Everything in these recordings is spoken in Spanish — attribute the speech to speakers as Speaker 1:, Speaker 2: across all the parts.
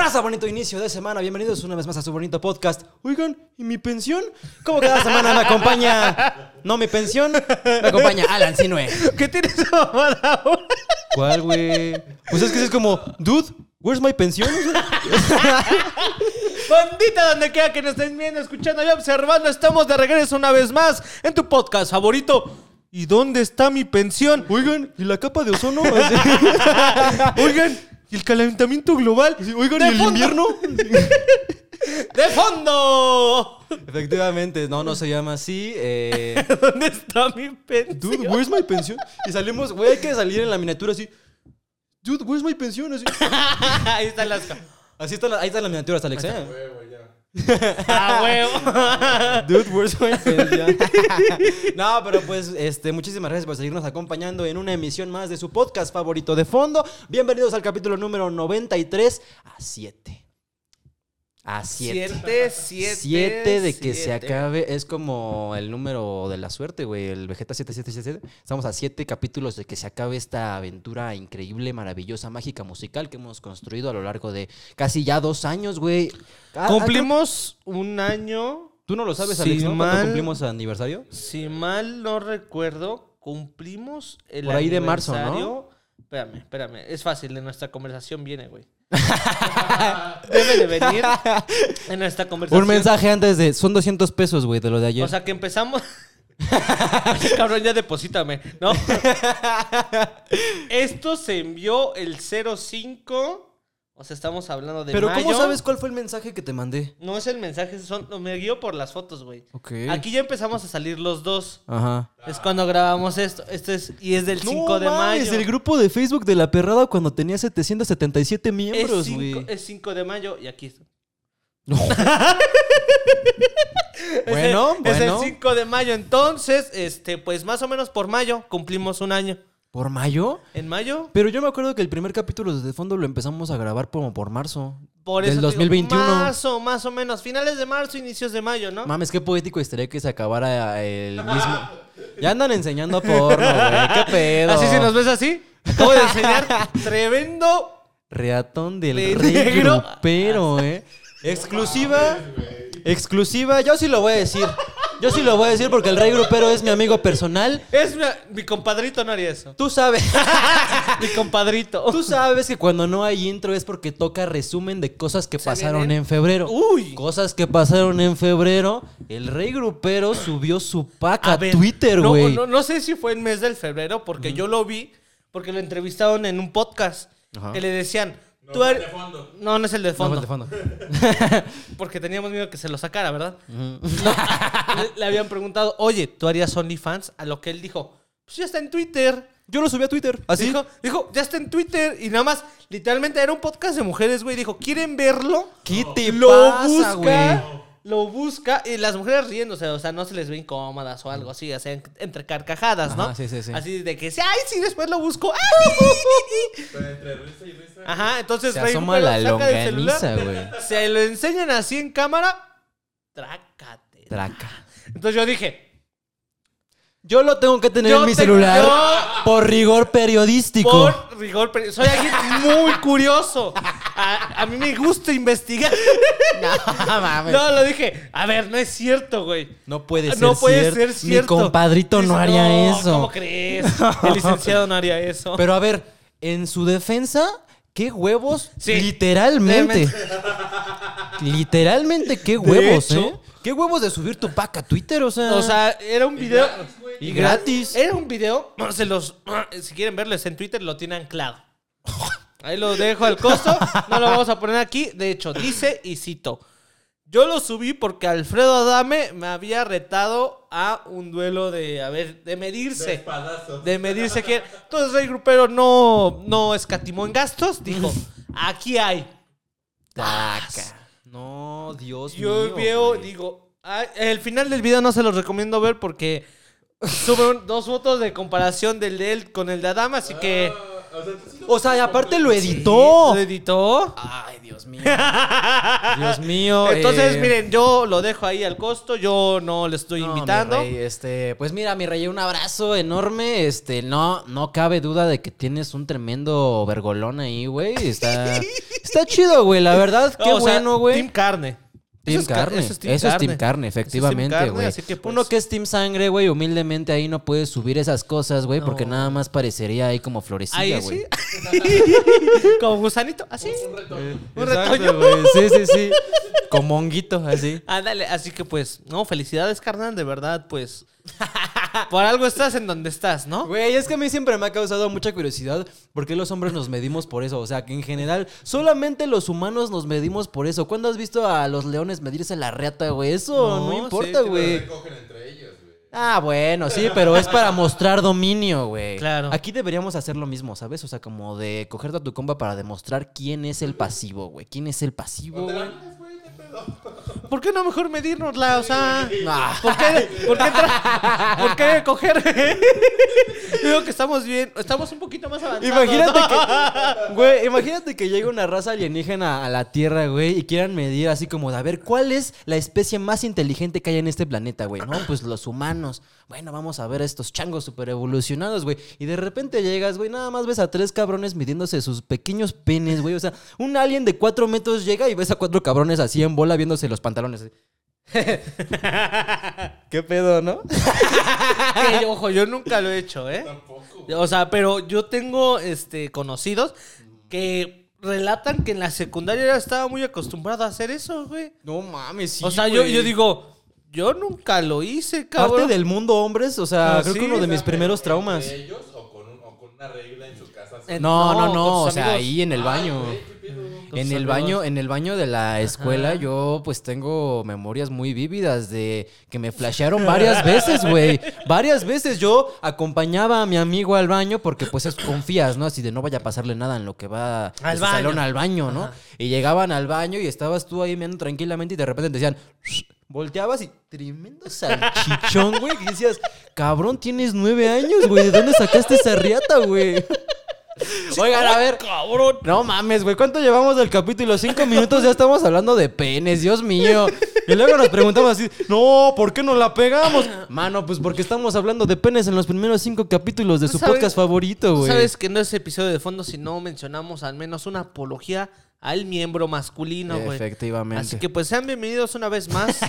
Speaker 1: Raza, bonito inicio de semana. Bienvenidos una vez más a su bonito podcast. Oigan, ¿y mi pensión? ¿Cómo cada semana me acompaña? No, mi pensión. Me acompaña Alan Sinue.
Speaker 2: ¿Qué tienes mamada ahora?
Speaker 1: ¿Cuál, güey? Pues es que es como, dude, where's my pensión?
Speaker 2: Bandita, donde quiera que nos estén viendo, escuchando y observando, estamos de regreso una vez más en tu podcast favorito. ¿Y dónde está mi pensión?
Speaker 1: Oigan, ¿y la capa de ozono?
Speaker 2: Oigan, ¿y el calentamiento global?
Speaker 1: Oigan,
Speaker 2: De
Speaker 1: ¿y el
Speaker 2: fondo.
Speaker 1: invierno?
Speaker 2: ¡De fondo!
Speaker 1: Efectivamente, no, no se llama así. Eh,
Speaker 2: ¿Dónde está mi pensión?
Speaker 1: dude, where's my pensión? Y salimos, güey, hay que salir en la miniatura así. Dude, where's my pensión? Así,
Speaker 2: Ahí está el asca.
Speaker 1: así está la, ahí están las miniaturas, Alex. ¿eh?
Speaker 2: ¡Ah, huevo!
Speaker 1: Dude, where's no, pero pues, este, muchísimas gracias por seguirnos acompañando en una emisión más de su podcast favorito de fondo. Bienvenidos al capítulo número 93 a 7. A 7.
Speaker 2: Siete, siete,
Speaker 1: 7 de que se
Speaker 2: siete.
Speaker 1: acabe. Es como el número de la suerte, güey. El Vegeta 7777. Estamos a 7 capítulos de que se acabe esta aventura increíble, maravillosa, mágica, musical que hemos construido a lo largo de casi ya dos años, güey. Ah, ah,
Speaker 2: Cumplimos un año.
Speaker 1: ¿Tú no lo sabes,
Speaker 2: Si
Speaker 1: Alex, no? ¿Cuándo
Speaker 2: mal-
Speaker 1: cumplimos aniversario?
Speaker 2: Si mal no recuerdo, cumplimos el
Speaker 1: Por ahí de marzo, ¿no?
Speaker 2: Espérame, espérame. Es fácil, en nuestra conversación viene, güey. Debe de venir en nuestra conversación.
Speaker 1: Un mensaje antes de... Son 200 pesos, güey, de lo de ayer.
Speaker 2: O sea, que empezamos... Cabrón, ya deposítame, ¿no? Esto se envió el 05... O sea, estamos hablando de
Speaker 1: Pero
Speaker 2: mayo.
Speaker 1: ¿cómo sabes cuál fue el mensaje que te mandé?
Speaker 2: No es el mensaje, son, me guío por las fotos, güey.
Speaker 1: Ok.
Speaker 2: Aquí ya empezamos a salir los dos.
Speaker 1: Ajá.
Speaker 2: Es cuando grabamos esto. Esto es... Y es del 5 de mayo.
Speaker 1: el grupo de Facebook de La Perrada cuando tenía 777 miembros,
Speaker 2: Es 5
Speaker 1: güey.
Speaker 2: es 5 de mayo y aquí está.
Speaker 1: Bueno,
Speaker 2: es el
Speaker 1: bueno.
Speaker 2: 5 de mayo. Entonces, este, pues más o menos por mayo cumplimos un año.
Speaker 1: ¿Por mayo?
Speaker 2: En mayo,
Speaker 1: Pero yo me acuerdo que el primer capítulo desde fondo lo empezamos a grabar como por marzo.
Speaker 2: por
Speaker 1: Del
Speaker 2: eso. digo,
Speaker 1: 2021.
Speaker 2: marzo, más o menos. Finales de marzo, inicios de mayo, ¿no?
Speaker 1: Mames, qué poético estaría que se acabara el mismo. Ya andan enseñando porno, güey. ¿Qué pedo?
Speaker 2: Así si nos ves así. Acabo de enseñar tremendo.
Speaker 1: Reatón del
Speaker 2: De
Speaker 1: rey
Speaker 2: negro.
Speaker 1: grupero, ¿eh? Exclusiva. Exclusiva. Yo sí lo voy a decir. Yo sí lo voy a decir porque el rey grupero es mi amigo personal.
Speaker 2: Es mi, mi compadrito no haría eso.
Speaker 1: Tú sabes.
Speaker 2: Mi compadrito.
Speaker 1: Tú sabes que cuando no hay intro es porque toca resumen de cosas que pasaron
Speaker 2: vienen-
Speaker 1: en febrero.
Speaker 2: Uy.
Speaker 1: Cosas que pasaron en febrero. El rey grupero subió su pack a,
Speaker 2: ver,
Speaker 1: Twitter,
Speaker 2: no,
Speaker 1: güey.
Speaker 2: No, no sé si fue el mes del febrero, porque yo lo vi, porque lo entrevistaron en un podcast.
Speaker 1: Ajá.
Speaker 2: Que le decían. Tú eres- No, no es el de
Speaker 1: No,
Speaker 2: fondo.
Speaker 1: de fondo.
Speaker 2: Porque teníamos miedo que se lo sacara, ¿verdad? No, le, le habían preguntado, oye, ¿tú harías OnlyFans? A lo que él dijo, pues ya está en Twitter.
Speaker 1: Yo lo subí a Twitter. Así.
Speaker 2: Dijo, dijo, ya está en Twitter. Y nada más, literalmente era un podcast de mujeres, güey. Dijo, ¿quieren verlo?
Speaker 1: ¿Qué te
Speaker 2: lo
Speaker 1: pasa,
Speaker 2: busca,
Speaker 1: güey?
Speaker 2: Lo busca y las mujeres riéndose, o sea, no se les ve incómodas o algo así, o sea, en- entre carcajadas, ¿no?
Speaker 1: Ajá, sí, sí, sí.
Speaker 2: Así de que, sí, ay, sí, después lo busco. ¡ay! Ajá, entonces
Speaker 1: Se
Speaker 2: Rey
Speaker 1: asoma
Speaker 2: Rupert
Speaker 1: la
Speaker 2: saca del
Speaker 1: longaniza,
Speaker 2: celular,
Speaker 1: güey.
Speaker 2: Se lo enseñan así en cámara, trácate.
Speaker 1: Traca.
Speaker 2: Entonces yo dije,
Speaker 1: Yo lo tengo que tener
Speaker 2: Yo
Speaker 1: en mi
Speaker 2: te-
Speaker 1: celular
Speaker 2: yo-
Speaker 1: por rigor periodístico.
Speaker 2: por rigor, pero soy alguien muy curioso. A, a mí me gusta investigar.
Speaker 1: No, mames.
Speaker 2: No, lo dije. A ver, no es cierto, güey.
Speaker 1: No puede ser
Speaker 2: No puede ser cierto.
Speaker 1: Mi compadrito no haría eso.
Speaker 2: ¿Cómo crees? El licenciado no haría eso.
Speaker 1: Pero a ver, en su defensa, ¿qué huevos?
Speaker 2: Sí.
Speaker 1: Literalmente. Literalmente, qué huevos,
Speaker 2: hecho.
Speaker 1: ¿eh? ¿Qué huevos de subir tu pack a Twitter? O sea.
Speaker 2: o sea, era un video.
Speaker 1: y gratis.
Speaker 2: Era un video. Se los. Si quieren verlo, es en Twitter, lo tiene anclado. Ahí lo dejo al costo. No lo vamos a poner aquí. De hecho, dice y cito. Yo lo subí porque Alfredo Adame me había retado a un duelo de, a ver, de medirse. De medirse quién. Entonces Rey Grupero no, no escatimó en gastos. Dijo, aquí hay.
Speaker 1: Taca. No, Dios
Speaker 2: Yo
Speaker 1: mío.
Speaker 2: veo,
Speaker 1: güey.
Speaker 2: digo, ah, el final del video no se los recomiendo ver porque sube un- dos fotos de comparación del de él con el de Adama, así que
Speaker 3: O sea,
Speaker 1: O y aparte lo editó.
Speaker 2: ¿Lo editó?
Speaker 1: Ay, Dios mío. Dios mío.
Speaker 2: Entonces,
Speaker 1: eh,
Speaker 2: miren, yo lo dejo ahí al costo, yo no le estoy
Speaker 1: no,
Speaker 2: invitando.
Speaker 1: mi rey, este, pues mira, mi rey, un abrazo enorme. Este, no, no cabe duda de que tienes un tremendo vergolón ahí, güey. Está, está chido, güey. La verdad, qué
Speaker 2: O sea,
Speaker 1: bueno, güey.
Speaker 2: Team carne.
Speaker 1: Team
Speaker 2: Eso es ca-
Speaker 1: carne.
Speaker 2: eso es team
Speaker 1: Eso es
Speaker 2: carne.
Speaker 1: team efectivamente, güey.
Speaker 2: pues,
Speaker 1: Uno que es team sangre, güey, humildemente ahí no puedes subir esas cosas, güey, porque nada más parecería ahí como florecilla, güey.
Speaker 2: sí. Como gusanito, así.
Speaker 3: Un retoño.
Speaker 2: Un retoño.
Speaker 1: güey. Sí, sí, sí. Como honguito, así.
Speaker 2: Ándale, así que pues, no, felicidades, carnal, de verdad, pues. Por algo estás en donde estás, ¿no?
Speaker 1: Güey, es que a mí siempre me ha causado mucha curiosidad por qué los hombres nos medimos por eso. O sea, que en general solamente los humanos nos medimos por eso. ¿Cuándo has visto a los leones medirse la reata, güey? Eso no,
Speaker 2: No,
Speaker 1: importa,
Speaker 2: sí,
Speaker 1: güey.
Speaker 3: se cogen entre ellos, güey.
Speaker 1: Ah, bueno, sí, pero es para mostrar dominio, güey.
Speaker 2: Claro.
Speaker 1: Aquí deberíamos hacer lo mismo, ¿sabes? O sea, como de cogerte a tu compa para demostrar quién es el pasivo, güey. ¿Quién es el pasivo, güey?
Speaker 2: ¿Por qué no mejor medirnosla? O sea,
Speaker 1: Ah.
Speaker 2: ¿por qué, por qué, por qué coger? Digo que estamos bien, estamos un poquito más avanzados.
Speaker 1: Imagínate que, güey, imagínate que llegue una raza alienígena a la Tierra, güey, y quieran medir así como de a ver cuál es la especie más inteligente que hay en este planeta, güey. No, pues los humanos. Bueno, vamos a ver a estos changos super evolucionados, güey. Y de repente llegas, güey, nada más ves a tres cabrones midiéndose sus pequeños penes, güey. O sea, un alien de cuatro metros llega y ves a cuatro cabrones así en bola viéndose los pantalones. así. ¿Qué pedo, no?
Speaker 2: Que, ojo, yo nunca lo he hecho, ¿eh?
Speaker 3: Tampoco.
Speaker 2: O sea, pero yo tengo este conocidos que relatan que en la secundaria estaba muy acostumbrado a hacer eso, güey.
Speaker 1: No mames, sí.
Speaker 2: o sea, yo, yo digo, yo nunca lo hice,
Speaker 1: Parte
Speaker 2: cabrón.
Speaker 1: del mundo hombres, o sea,
Speaker 2: Ah,
Speaker 1: creo que uno de mis primeros traumas.
Speaker 3: ¿entre ellos o con, un- o con una regla en su casa?
Speaker 2: En-
Speaker 1: No, no,
Speaker 2: No,
Speaker 1: no,
Speaker 2: con sus
Speaker 1: o sea,
Speaker 2: amigos.
Speaker 1: ahí en el
Speaker 3: Ay,
Speaker 1: baño.
Speaker 2: Con
Speaker 1: En
Speaker 2: sus
Speaker 1: el baño, en el baño de la escuela, yo pues tengo memorias muy vívidas de que me flashearon varias veces, güey. Varias veces yo acompañaba a mi amigo al baño porque pues es, confías, ¿no? Así de no vaya a pasarle nada en lo que va
Speaker 2: Al
Speaker 1: su
Speaker 2: baño.
Speaker 1: salón al baño, ¿no?
Speaker 2: Ajá.
Speaker 1: Y llegaban al baño y estabas tú ahí meando tranquilamente y de repente te decían, volteabas y tremendo salchichón, güey. Y decías, cabrón, tienes nueve años, güey. ¿De dónde sacaste esa riata, güey? Oigan, a ver.
Speaker 2: Cabrón.
Speaker 1: No mames, güey. ¿Cuánto llevamos del capítulo? Cinco minutos ya estamos hablando de penes, Dios mío. Y luego nos preguntamos así, no, ¿por qué no la pegamos? Mano, pues porque estamos hablando de penes en los primeros cinco capítulos de
Speaker 2: ¿Tú
Speaker 1: su
Speaker 2: sabes-
Speaker 1: podcast favorito, güey.
Speaker 2: sabes que no es episodio de fondo si no mencionamos al menos una apología al miembro masculino, güey.
Speaker 1: Efectivamente.
Speaker 2: Así que pues sean bienvenidos una vez más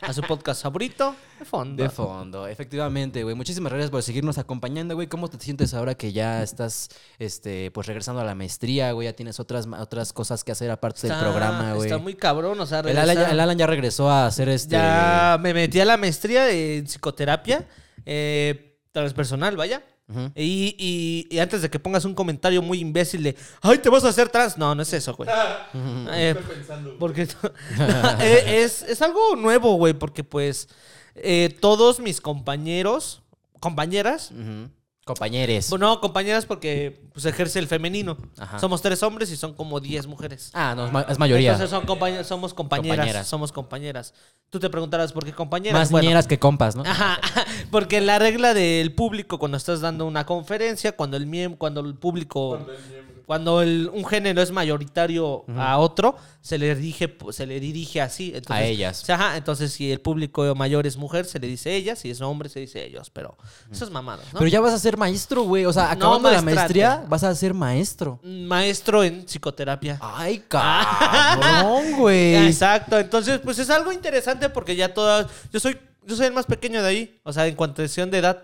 Speaker 2: a su podcast favorito de fondo.
Speaker 1: De fondo, efectivamente, güey. Muchísimas gracias por seguirnos acompañando, güey. ¿Cómo te sientes ahora que ya estás, este, pues regresando a la maestría, güey? Ya tienes otras, otras cosas que hacer aparte del programa, güey.
Speaker 2: Está muy cabrón, o sea,
Speaker 1: El Alan, ya, el Alan ya regresó a hacer este.
Speaker 2: Ya me metí a la maestría en psicoterapia eh, transpersonal, vaya. Y, y- y antes de que pongas un comentario muy imbécil de, ay, te vas a hacer trans. No, no es eso, güey. Eh,
Speaker 3: Estoy pensando.
Speaker 2: porque Eh, es, es algo nuevo, güey, porque pues eh, todos mis compañeros, compañeras,
Speaker 1: Ujú. Compañeres.
Speaker 2: no, compañeras porque pues ejerce el femenino.
Speaker 1: Ajá.
Speaker 2: Somos tres hombres y son como diez mujeres.
Speaker 1: Ah, no, es ma- es mayoría.
Speaker 2: Entonces son compañe- somos compañeras,
Speaker 1: Compañeras.
Speaker 2: Somos compañeras. Tú te preguntarás por qué compañeras.
Speaker 1: Más
Speaker 2: Bueno,
Speaker 1: niñeras que compas, ¿no?
Speaker 2: Ajá, porque la regla del público cuando estás dando una conferencia, cuando el miem- cuando el público, cuando el- un género es mayoritario a otro, se le dirige, se le dirige así. Entonces,
Speaker 1: A ellas.
Speaker 2: o sea, ajá, entonces si el público mayor es mujer, se le dice ella, si es hombre, se dice ellos. Pero eso es mamada, ¿no?
Speaker 1: Pero ya vas a ser maestro, güey. O sea,
Speaker 2: No,
Speaker 1: acabando la maestría, vas a ser maestro.
Speaker 2: Maestro en psicoterapia.
Speaker 1: Ay, cabrón, güey.
Speaker 2: Exacto, entonces pues es algo interesante porque ya todas, yo soy, yo soy el más pequeño de ahí, o sea, en cuestión de edad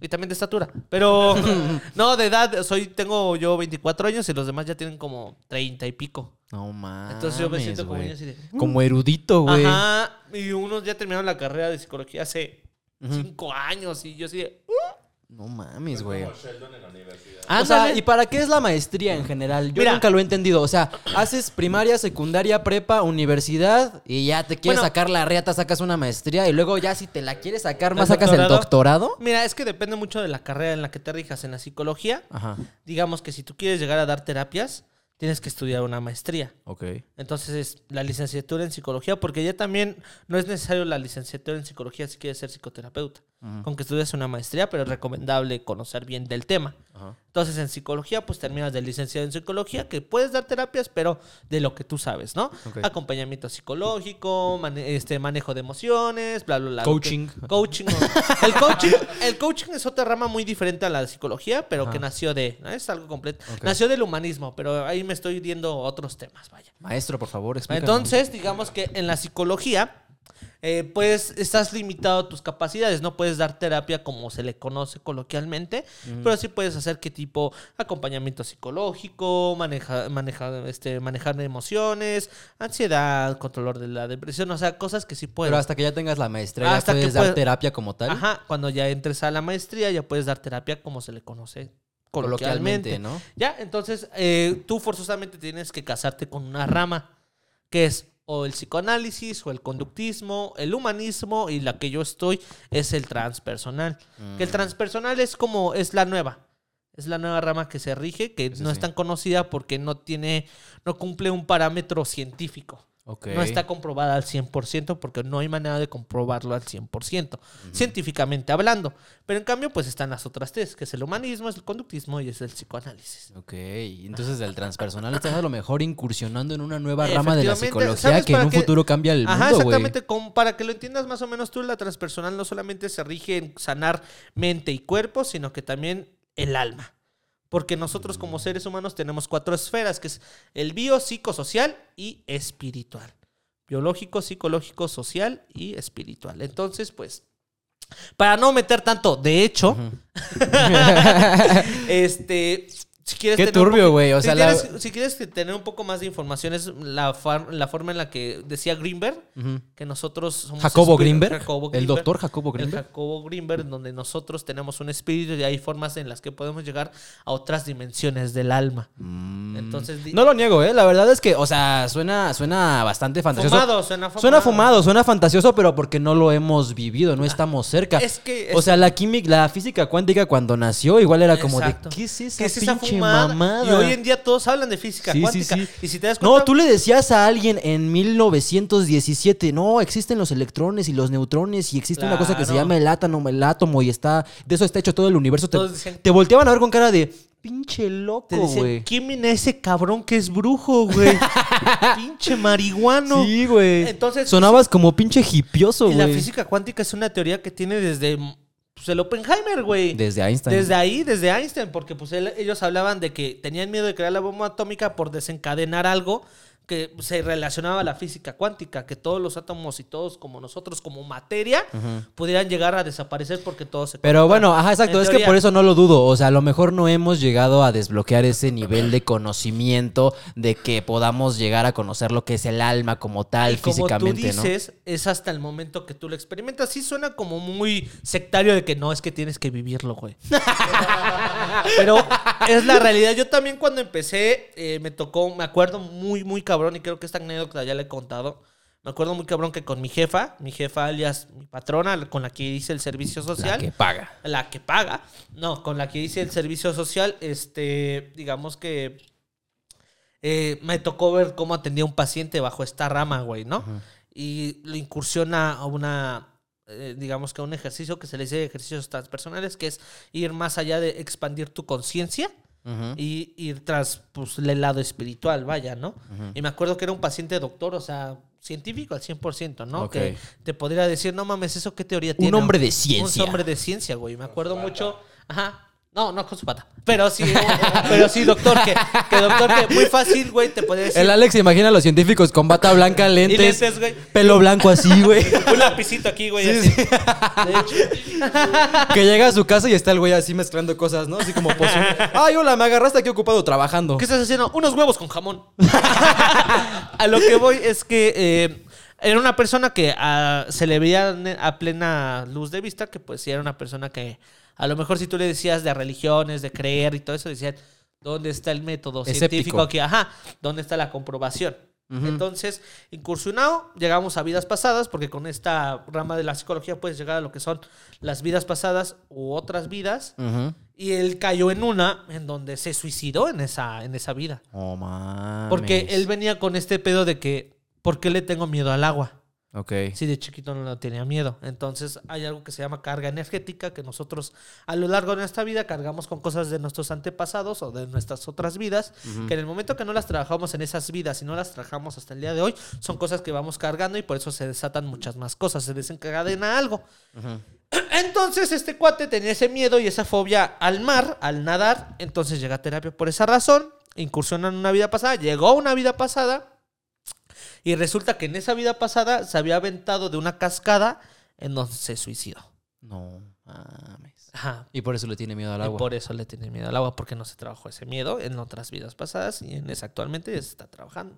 Speaker 2: y también de estatura, pero no, de edad, soy, tengo yo 24 años y los demás ya tienen como 30 y pico.
Speaker 1: No mames.
Speaker 2: Entonces yo me siento como
Speaker 1: güey.
Speaker 2: niño así de...
Speaker 1: Como erudito, güey.
Speaker 2: Ajá, y unos ya terminaron la carrera de psicología hace 5 años y yo así de...
Speaker 1: No mames, güey.
Speaker 3: Como Sheldon en la universidad.
Speaker 1: O sea. ¿y para qué es la maestría en general? Yo
Speaker 2: Mira.
Speaker 1: nunca lo he entendido. O sea, haces primaria, secundaria, prepa, universidad y ya te quieres
Speaker 2: Bueno.
Speaker 1: sacar la riata, sacas una maestría y luego ya si te la quieres sacar más,
Speaker 2: ¿El
Speaker 1: sacas el
Speaker 2: doctorado?
Speaker 1: doctorado.
Speaker 2: Mira, es que depende mucho de la carrera en la que te rijas en la psicología.
Speaker 1: Ajá,
Speaker 2: Digamos que si tú quieres llegar a dar terapias, tienes que estudiar una maestría.
Speaker 1: ok.
Speaker 2: Entonces es la licenciatura en psicología, porque ya también no es necesario la licenciatura en psicología si quieres ser psicoterapeuta. Con que estudies una maestría, pero es recomendable conocer bien del tema. Entonces, en psicología, pues terminas de licenciado en psicología, que puedes dar terapias, pero de lo que tú sabes, ¿no? Acompañamiento psicológico, mane- este, manejo de emociones, bla, bla, bla.
Speaker 1: Coaching.
Speaker 2: Que- Coaching. El coaching. El coaching es otra rama muy diferente a la psicología, pero que nació de. ¿no? Es algo completo. Nació del humanismo, pero ahí me estoy viendo otros temas, vaya.
Speaker 1: Maestro, por favor, explícanos.
Speaker 2: Entonces, digamos que en la psicología, eh, pues estás limitado a tus capacidades. No puedes dar terapia como se le conoce coloquialmente, pero sí puedes hacer qué tipo acompañamiento psicológico, maneja, maneja, este, manejar emociones, ansiedad, control de la depresión, o sea, cosas que sí puedes.
Speaker 1: Pero hasta que ya tengas la maestría,
Speaker 2: Hasta que
Speaker 1: puedes dar terapia como tal.
Speaker 2: Ajá, cuando ya entres a la maestría ya puedes dar terapia como se le conoce
Speaker 1: Coloquialmente,
Speaker 2: coloquialmente.
Speaker 1: ¿no?
Speaker 2: Ya, entonces eh, tú forzosamente tienes que casarte con una rama, que es o el psicoanálisis o el conductismo, el humanismo y la que yo estoy es el transpersonal.
Speaker 1: Mm.
Speaker 2: Que el transpersonal es como, es la nueva. Es la nueva rama que se rige, que no
Speaker 1: sí.
Speaker 2: es tan conocida porque no tiene, no cumple un parámetro científico.
Speaker 1: Ok.
Speaker 2: No está comprobada al 100% porque no hay manera de comprobarlo al 100%, científicamente hablando. Pero en cambio, pues están las otras tres, que es el humanismo, es el conductismo y es el psicoanálisis.
Speaker 1: Ok, entonces del transpersonal estás a lo mejor incursionando en una nueva rama de la psicología
Speaker 2: ¿sabes
Speaker 1: que en un futuro cambia el
Speaker 2: Ajá,
Speaker 1: mundo,
Speaker 2: exactamente. como para que lo entiendas más o menos tú, la transpersonal no solamente se rige en sanar mente y cuerpo, sino que también el alma. Porque nosotros como seres humanos tenemos cuatro esferas, que es el bio, psicosocial y espiritual. Biológico, psicológico, social y espiritual. Entonces, pues, para no meter tanto, de hecho, este, si quieres
Speaker 1: Qué
Speaker 2: tener un
Speaker 1: turbio, güey, o
Speaker 2: si
Speaker 1: sea, la-
Speaker 2: quieres- si quieres que tener un poco más de información es la, far- la forma en la que decía Greenberg que nosotros somos
Speaker 1: Jacobo Greenberg,
Speaker 2: Jacobo
Speaker 1: el doctor Jacobo
Speaker 2: el
Speaker 1: Greenberg.
Speaker 2: Jacobo Greenberg, donde nosotros tenemos un espíritu y hay formas en las que podemos llegar a otras dimensiones del alma.
Speaker 1: Mm.
Speaker 2: Entonces,
Speaker 1: No lo niego, ¿eh? La verdad es que, o sea, suena, suena bastante fantasioso.
Speaker 2: Fumado, suena fumado.
Speaker 1: Suena fumado, suena fantasioso, pero porque no lo hemos vivido, no estamos cerca.
Speaker 2: Es que
Speaker 1: o sea, la química, la física cuántica cuando nació, igual era como
Speaker 2: Exacto.
Speaker 1: de, ¿qué es esa
Speaker 2: ¿Qué es esa
Speaker 1: pinche
Speaker 2: fumada?
Speaker 1: mamada?
Speaker 2: Y hoy en día todos hablan de física
Speaker 1: Sí,
Speaker 2: cuántica.
Speaker 1: sí.
Speaker 2: Y si te das cuenta,
Speaker 1: No, tú le decías a alguien en 1917, no, existen los electrones y los neutrones y existe una cosa que se llama el átomo, el átomo y está, de eso está hecho todo el universo. Te, te volteaban a ver con cara de, pinche loco, güey.
Speaker 2: ¿quién viene ese cabrón que es brujo, güey? Pinche marihuano.
Speaker 1: Sí, güey.
Speaker 2: Entonces,
Speaker 1: Sonabas como pinche hipioso,
Speaker 2: Y la
Speaker 1: güey.
Speaker 2: física cuántica es una teoría que tiene desde pues, el Oppenheimer, güey.
Speaker 1: Desde Einstein.
Speaker 2: Desde ahí, desde Einstein, porque pues él- ellos hablaban de que tenían miedo de crear la bomba atómica por desencadenar algo que se relacionaba a la física cuántica, que todos los átomos y todos como nosotros, como materia, pudieran llegar a desaparecer porque todos se
Speaker 1: Pero
Speaker 2: conectan.
Speaker 1: bueno, ajá, exacto.
Speaker 2: En
Speaker 1: Es que por eso no lo dudo. O sea, a lo mejor no hemos llegado a desbloquear ese nivel de conocimiento de que podamos llegar a conocer lo que es el alma como tal,
Speaker 2: Y como tú
Speaker 1: físicamente, ¿no?
Speaker 2: dices, es hasta el momento que tú lo experimentas. Sí suena como muy sectario de que no, es que tienes que vivirlo, güey. Pero es la realidad. Yo también cuando empecé, eh, me tocó, me acuerdo muy, muy cabrón, y creo que esta anécdota ya la he contado. Me acuerdo muy cabrón que con mi jefa, mi jefa alias mi patrona, con la que hice el servicio social.
Speaker 1: La que paga.
Speaker 2: la que paga, no, con la que hice el servicio social, este, digamos que eh, me tocó ver cómo atendía un paciente bajo esta rama, güey, ¿no? Y lo incursiona a una, eh, digamos que a un ejercicio que se le dice ejercicios transpersonales, que es ir más allá de expandir tu conciencia Y ir tras pues, el lado espiritual, vaya, ¿no? Y me acuerdo que era un paciente doctor, o sea, científico al 100%, ¿no? Que te podría decir, no mames, ¿eso qué teoría tiene?
Speaker 1: hombre de ciencia.
Speaker 2: Un hombre de ciencia, güey. Me acuerdo mucho. Ajá. No, no con su pata. Pero sí, pero sí, doctor, que, que doctor, que muy fácil, güey, te podría decir.
Speaker 1: El Alex se imagina a los científicos con bata blanca, lentes,
Speaker 2: lentes, güey.
Speaker 1: pelo blanco así, güey.
Speaker 2: Un lapicito aquí, güey. así. De hecho,
Speaker 1: que llega a su casa y está el güey así mezclando cosas, ¿no? Así como pozole. Ay, hola, me agarraste aquí ocupado trabajando.
Speaker 2: ¿Qué estás haciendo? Unos huevos con jamón. a lo que voy es que eh, era una persona que ah, se le veía a plena luz de vista, que pues sí era una persona que a lo mejor si tú le decías de religiones, de creer y todo eso, decían, ¿dónde está el método científico aquí? Ajá, ¿dónde está la comprobación? Entonces, incursionado, llegamos a vidas pasadas, porque con esta rama de la psicología puedes llegar a lo que son las vidas pasadas u otras vidas. Y él cayó en una en donde se suicidó en esa, en esa vida.
Speaker 1: Oh, mames.
Speaker 2: Porque él venía con este pedo de que, ¿por qué le tengo miedo al agua?
Speaker 1: Ok.
Speaker 2: Sí, de chiquito no tenía miedo. Entonces hay algo que se llama carga energética que nosotros a lo largo de nuestra vida cargamos con cosas de nuestros antepasados o de nuestras otras vidas, que en el momento que no las trabajamos en esas vidas y no las trabajamos hasta el día de hoy, son cosas que vamos cargando y por eso se desatan muchas más cosas, se desencadena algo. Entonces este cuate tenía ese miedo y esa fobia al mar, al nadar, entonces llega a terapia por esa razón, incursiona en una vida pasada, llegó a una vida pasada y resulta que en esa vida pasada se había aventado de una cascada en donde se suicidó.
Speaker 1: No mames.
Speaker 2: Ajá.
Speaker 1: Y por eso le tiene miedo al
Speaker 2: Y
Speaker 1: agua.
Speaker 2: por eso le tiene miedo al agua, porque no se trabajó ese miedo en otras vidas pasadas y en esa actualmente se está trabajando.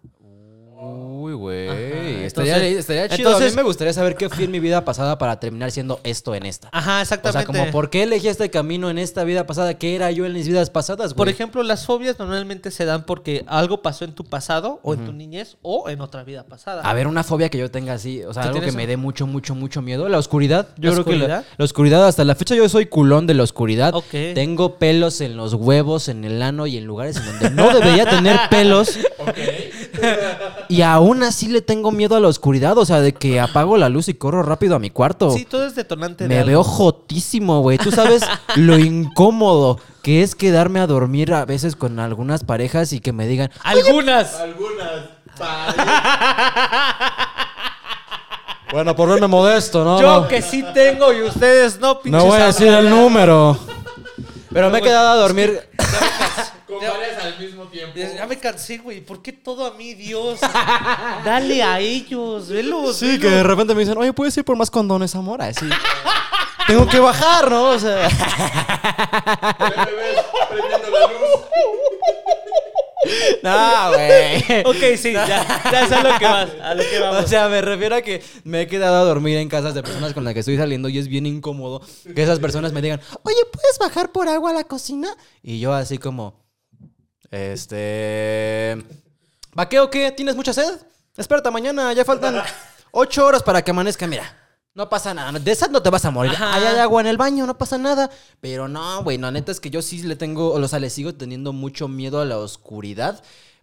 Speaker 1: Uy, güey. Estaría, chido. a
Speaker 2: entonces-
Speaker 1: mí me gustaría saber qué fui en mi vida pasada para terminar siendo esto en esta.
Speaker 2: Ajá,
Speaker 1: O
Speaker 2: exactamente.
Speaker 1: sea, como por qué elegí este camino en esta vida pasada, qué era yo en mis vidas pasadas, güey.
Speaker 2: Por ejemplo, las fobias normalmente se dan porque algo pasó en tu pasado o en tu niñez o en otra vida pasada.
Speaker 1: A ver, una fobia que yo tenga así, o sea,
Speaker 2: ¿Qué
Speaker 1: algo que me dé mucho, mucho, mucho miedo. La oscuridad. Yo
Speaker 2: ¿La
Speaker 1: creo que la,
Speaker 2: oscuridad?
Speaker 1: la oscuridad, hasta la fecha yo soy culón de la oscuridad.
Speaker 2: Ok.
Speaker 1: Tengo pelos en los huevos, en el ano y en lugares en donde no debería tener pelos. Y aún así le tengo miedo a la oscuridad, o sea, de que apago la luz y corro rápido a mi cuarto.
Speaker 2: Sí, todo es detonante de
Speaker 1: Me
Speaker 2: algo.
Speaker 1: veo jotísimo, güey. Tú sabes lo incómodo que es quedarme a dormir a veces con algunas parejas y que me digan,
Speaker 2: Algunas.
Speaker 3: Algunas.
Speaker 1: bueno, por verme modesto, ¿no?
Speaker 2: Yo que sí tengo y ustedes no, pinches.
Speaker 1: No voy a decir el número. Pero me he quedado a dormir.
Speaker 3: Con varias al mismo tiempo.
Speaker 2: Ya me cansé, güey. ¿Por qué todo a mí, Dios? Dale a ellos, velos.
Speaker 1: Sí, que de repente me dicen, oye, ¿puedes ir por más condones, amor? Así. Tengo que bajar, ¿no? O sea.
Speaker 3: Me ves prendiendo la luz.
Speaker 1: No, güey.
Speaker 2: Ok, sí, ya, ya sé a lo que vas. A lo que vamos.
Speaker 1: O sea, me refiero a que me he quedado a dormir en casas de personas con las que estoy saliendo y es bien incómodo que esas personas me digan, oye, ¿puedes bajar por agua a la cocina? Y yo así como, este... ¿Vaqueo qué? ¿Tienes mucha sed? Espérate, mañana ya faltan ocho horas para que amanezca, mira. No pasa nada, de esas no te vas a morir.
Speaker 2: Ajá.
Speaker 1: Ahí hay agua en el baño, no pasa nada. Pero no, güey, la neta es que yo sí le tengo, o sea, le sigo teniendo mucho miedo a la oscuridad.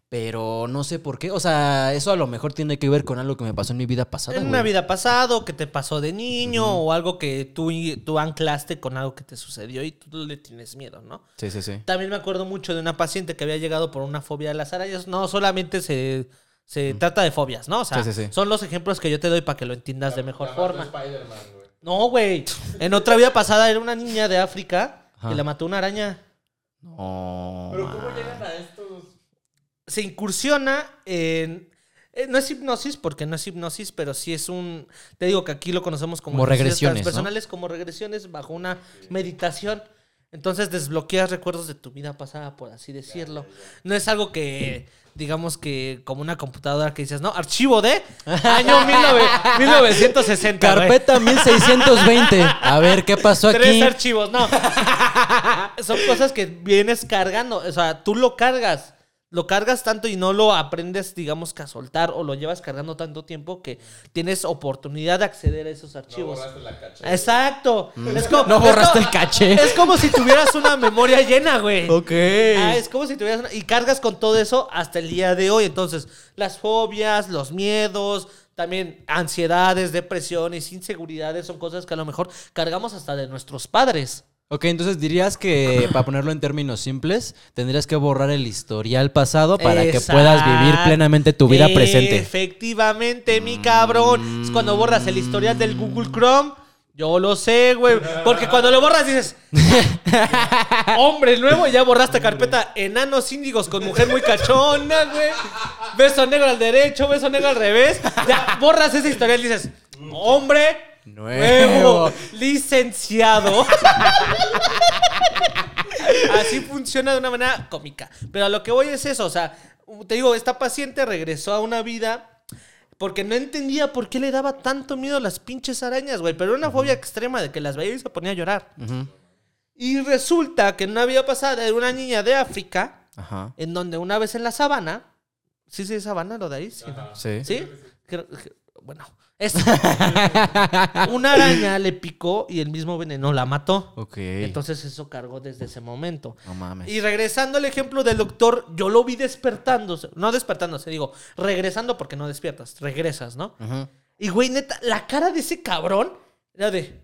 Speaker 1: Pero no sé por qué. O sea, eso a lo mejor tiene que ver con algo que me pasó en mi vida pasada.
Speaker 2: En
Speaker 1: güey.
Speaker 2: una vida pasado, que te pasó de niño, o algo que tú, tú anclaste con algo que te sucedió y tú le tienes miedo, ¿no?
Speaker 1: Sí, sí, sí.
Speaker 2: También me acuerdo mucho de una paciente que había llegado por una fobia de las arañas. No solamente se, se trata de fobias, ¿no? O sea,
Speaker 1: Sí, sí, sí.
Speaker 2: son los ejemplos que yo te doy para que lo entiendas de mejor
Speaker 3: La
Speaker 2: forma.
Speaker 3: güey.
Speaker 2: No, güey. En otra vida pasada era una niña de África
Speaker 1: Ajá.
Speaker 2: que le mató una araña.
Speaker 1: No.
Speaker 3: Pero ¿cómo llegan a estos?
Speaker 2: Se incursiona en. eh, no es hipnosis, porque no es hipnosis, pero sí es un. Te digo que aquí lo conocemos como,
Speaker 1: Como regresiones,
Speaker 2: transpersonales, como regresiones bajo una meditación. Entonces desbloqueas recuerdos de tu vida pasada, por así decirlo. No es algo que, digamos que, como una computadora que dices, no, archivo de año 19 1960. güey.
Speaker 1: Carpeta 1620. A ver, ¿qué pasó
Speaker 2: Tres
Speaker 1: aquí?
Speaker 2: archivos, no. Son cosas que vienes cargando. O sea, tú lo cargas. Lo cargas tanto y no lo aprendes, digamos, que a soltar o lo llevas cargando tanto tiempo que tienes oportunidad de acceder a esos
Speaker 3: No
Speaker 2: archivos.
Speaker 3: borraste la cacha.
Speaker 2: Exacto. Es como,
Speaker 1: No
Speaker 2: es
Speaker 1: borraste el caché.
Speaker 2: Es como si tuvieras una memoria llena, güey.
Speaker 1: Ok.
Speaker 2: Ah, es como si tuvieras una- y cargas con todo eso hasta el día de hoy. Entonces, las fobias, los miedos, también ansiedades, depresiones, inseguridades son cosas que a lo mejor cargamos hasta de nuestros padres.
Speaker 1: Ok, entonces dirías que, para ponerlo en términos simples, tendrías que borrar el historial pasado para que puedas vivir plenamente tu vida presente.
Speaker 2: Efectivamente, mi cabrón. Es cuando borras el historial del Google Chrome. Yo lo sé, güey. Porque cuando lo borras dices, hombre nuevo, y ya borraste carpeta enanos índigos con mujer muy cachona, güey. Beso negro al derecho, beso negro al revés. Ya borras ese historial y dices, hombre
Speaker 1: Nuevo.
Speaker 2: nuevo, licenciado. Así funciona de una manera cómica. Pero a lo que voy es eso, o sea, te digo, esta paciente regresó a una vida porque no entendía por qué le daba tanto miedo a las pinches arañas, güey. Pero era una fobia extrema de que las veía y se ponía a llorar. Y resulta que en una vida pasada era una niña de África, en donde una vez en la sabana, ¿sí, sí, sabana lo de ahí? Sí, ¿no?
Speaker 1: Sí.
Speaker 2: ¿Sí? Bueno, es una araña le picó y el mismo veneno la mató.
Speaker 1: Ok.
Speaker 2: Entonces eso cargó desde ese momento.
Speaker 1: no mames.
Speaker 2: Y regresando al ejemplo del doctor, yo lo vi despertándose, no despertándose, digo, regresando porque no despiertas, regresas, ¿no? Y, güey, neta, la cara de ese cabrón era de...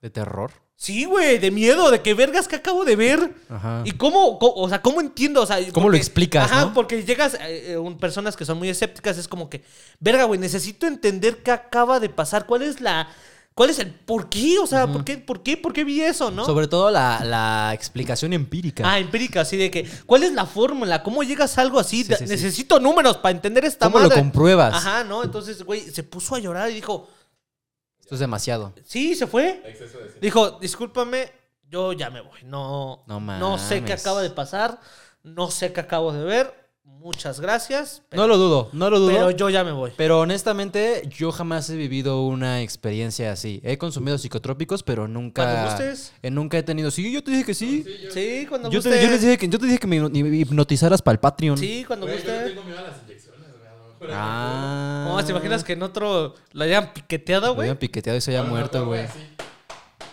Speaker 1: ¿De terror?
Speaker 2: Sí, güey, de miedo, de que vergas que acabo de ver.
Speaker 1: Ajá.
Speaker 2: ¿Y cómo, o sea, cómo entiendo? O sea,
Speaker 1: ¿Cómo lo explicas,
Speaker 2: Ajá,
Speaker 1: no?
Speaker 2: porque llegas, eh, eh, personas que son muy escépticas, es como que, verga, güey, necesito entender qué acaba de pasar, cuál es la, cuál es el, por qué, o sea, por qué, por qué, por qué vi eso, ¿no?
Speaker 1: Sobre todo la, la explicación empírica.
Speaker 2: Ah, empírica, así de que, ¿cuál es la fórmula? ¿Cómo llegas a algo así?
Speaker 1: Sí, sí.
Speaker 2: Necesito números para entender esta
Speaker 1: ¿Cómo lo compruebas?
Speaker 2: Ajá, ¿no? Entonces, güey, se puso a llorar y dijo,
Speaker 1: Es demasiado.
Speaker 2: sí, se fue.
Speaker 3: Exceso de sí.
Speaker 2: Dijo, discúlpame, yo ya me voy. No,
Speaker 1: No
Speaker 2: no sé qué acaba de pasar, no sé qué acabo de ver. Muchas gracias. Pero,
Speaker 1: No lo dudo, no lo dudo.
Speaker 2: pero
Speaker 1: Pero,
Speaker 2: yo ya me voy.
Speaker 1: honestamente, yo jamás he vivido una experiencia así. He consumido psicotrópicos, pero nunca.
Speaker 2: Cuando gustes.
Speaker 1: eh, nunca he tenido. Sí, yo te dije que sí.
Speaker 2: Sí, cuando
Speaker 1: Yo te,
Speaker 2: guste.
Speaker 1: yo les dije que, yo te dije que me hipnotizaras para el Patreon.
Speaker 2: Sí, cuando
Speaker 3: Güey, yo le
Speaker 2: guste.
Speaker 3: tengo miedo a las lo mejor.
Speaker 1: Ah.
Speaker 2: No, ¿te imaginas que en otro lo hayan piqueteado,
Speaker 1: Lo
Speaker 2: güey?
Speaker 1: habían piqueteado y se haya
Speaker 3: lo
Speaker 1: muerto, güey.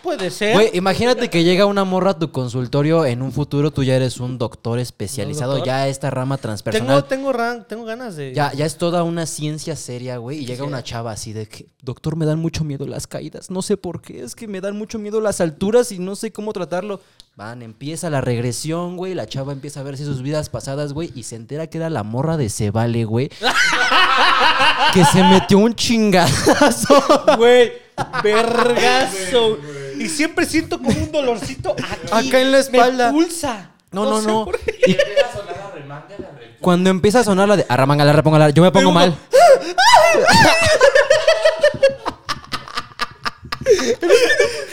Speaker 2: Puede ser.
Speaker 1: Güey, imagínate que llega una morra a tu consultorio. En un futuro tú ya eres un doctor especializado.
Speaker 2: doctor?
Speaker 1: Ya esta rama
Speaker 2: tengo,
Speaker 1: transpersonal.
Speaker 2: tengo, ran- tengo ganas de.
Speaker 1: Ya, ya es toda una ciencia seria, güey. Y llega una chava así de que, doctor, me dan mucho miedo las caídas. No sé por qué, es que me dan mucho miedo las alturas y no sé cómo tratarlo. Van, empieza la regresión, güey. La chava empieza a ver si sus vidas pasadas, güey. Y se entera que era la morra de Cebale, güey. que se metió un chingazo.
Speaker 2: Güey, vergazo. Y siempre siento como un dolorcito aquí.
Speaker 1: Acá en la espalda.
Speaker 2: Me pulsa.
Speaker 1: No, no,
Speaker 2: sé
Speaker 1: no.
Speaker 2: por qué.
Speaker 3: Y empieza a sonar la remanga, la re-
Speaker 1: Cuando empieza a sonar la de arramangala, repóngala, yo me pongo
Speaker 2: uno-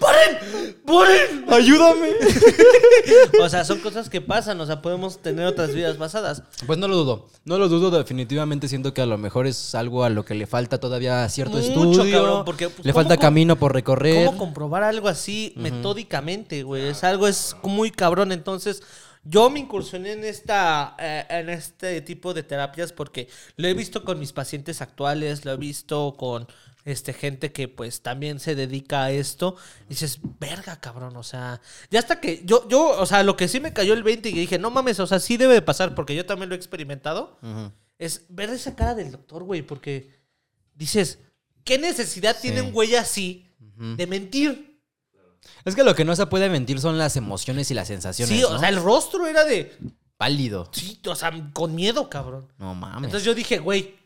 Speaker 1: mal.
Speaker 2: ¡Poren!
Speaker 1: ¡Ayúdame!
Speaker 2: O sea, son cosas que pasan. O sea, podemos tener otras vidas pasadas.
Speaker 1: Pues no lo dudo, no lo dudo, definitivamente siento que a lo mejor es algo a lo que le falta todavía cierto
Speaker 2: Mucho,
Speaker 1: estudio,
Speaker 2: cabrón, porque, pues,
Speaker 1: le
Speaker 2: ¿cómo
Speaker 1: falta camino por recorrer.
Speaker 2: ¿Cómo comprobar algo así metódicamente, güey? Es algo es muy cabrón. Entonces, yo me incursioné en esta eh, en este tipo de terapias porque lo he visto con mis pacientes actuales, lo he visto con este gente que pues también se dedica a esto. Y dices, verga, cabrón, o sea, ya hasta que yo yo, o sea, lo que sí me cayó el 20 y dije, no mames, o sea, sí debe de pasar porque yo también lo he experimentado. Es ver esa cara del doctor, güey, porque dices, ¿qué necesidad
Speaker 1: Sí.
Speaker 2: tiene un güey así de mentir?
Speaker 1: Es que lo que no se puede mentir son las emociones y las sensaciones.
Speaker 2: Sí,
Speaker 1: ¿no?
Speaker 2: o sea, el rostro era de.
Speaker 1: pálido.
Speaker 2: Sí, o sea, con miedo, cabrón.
Speaker 1: No mames.
Speaker 2: Entonces yo dije, güey,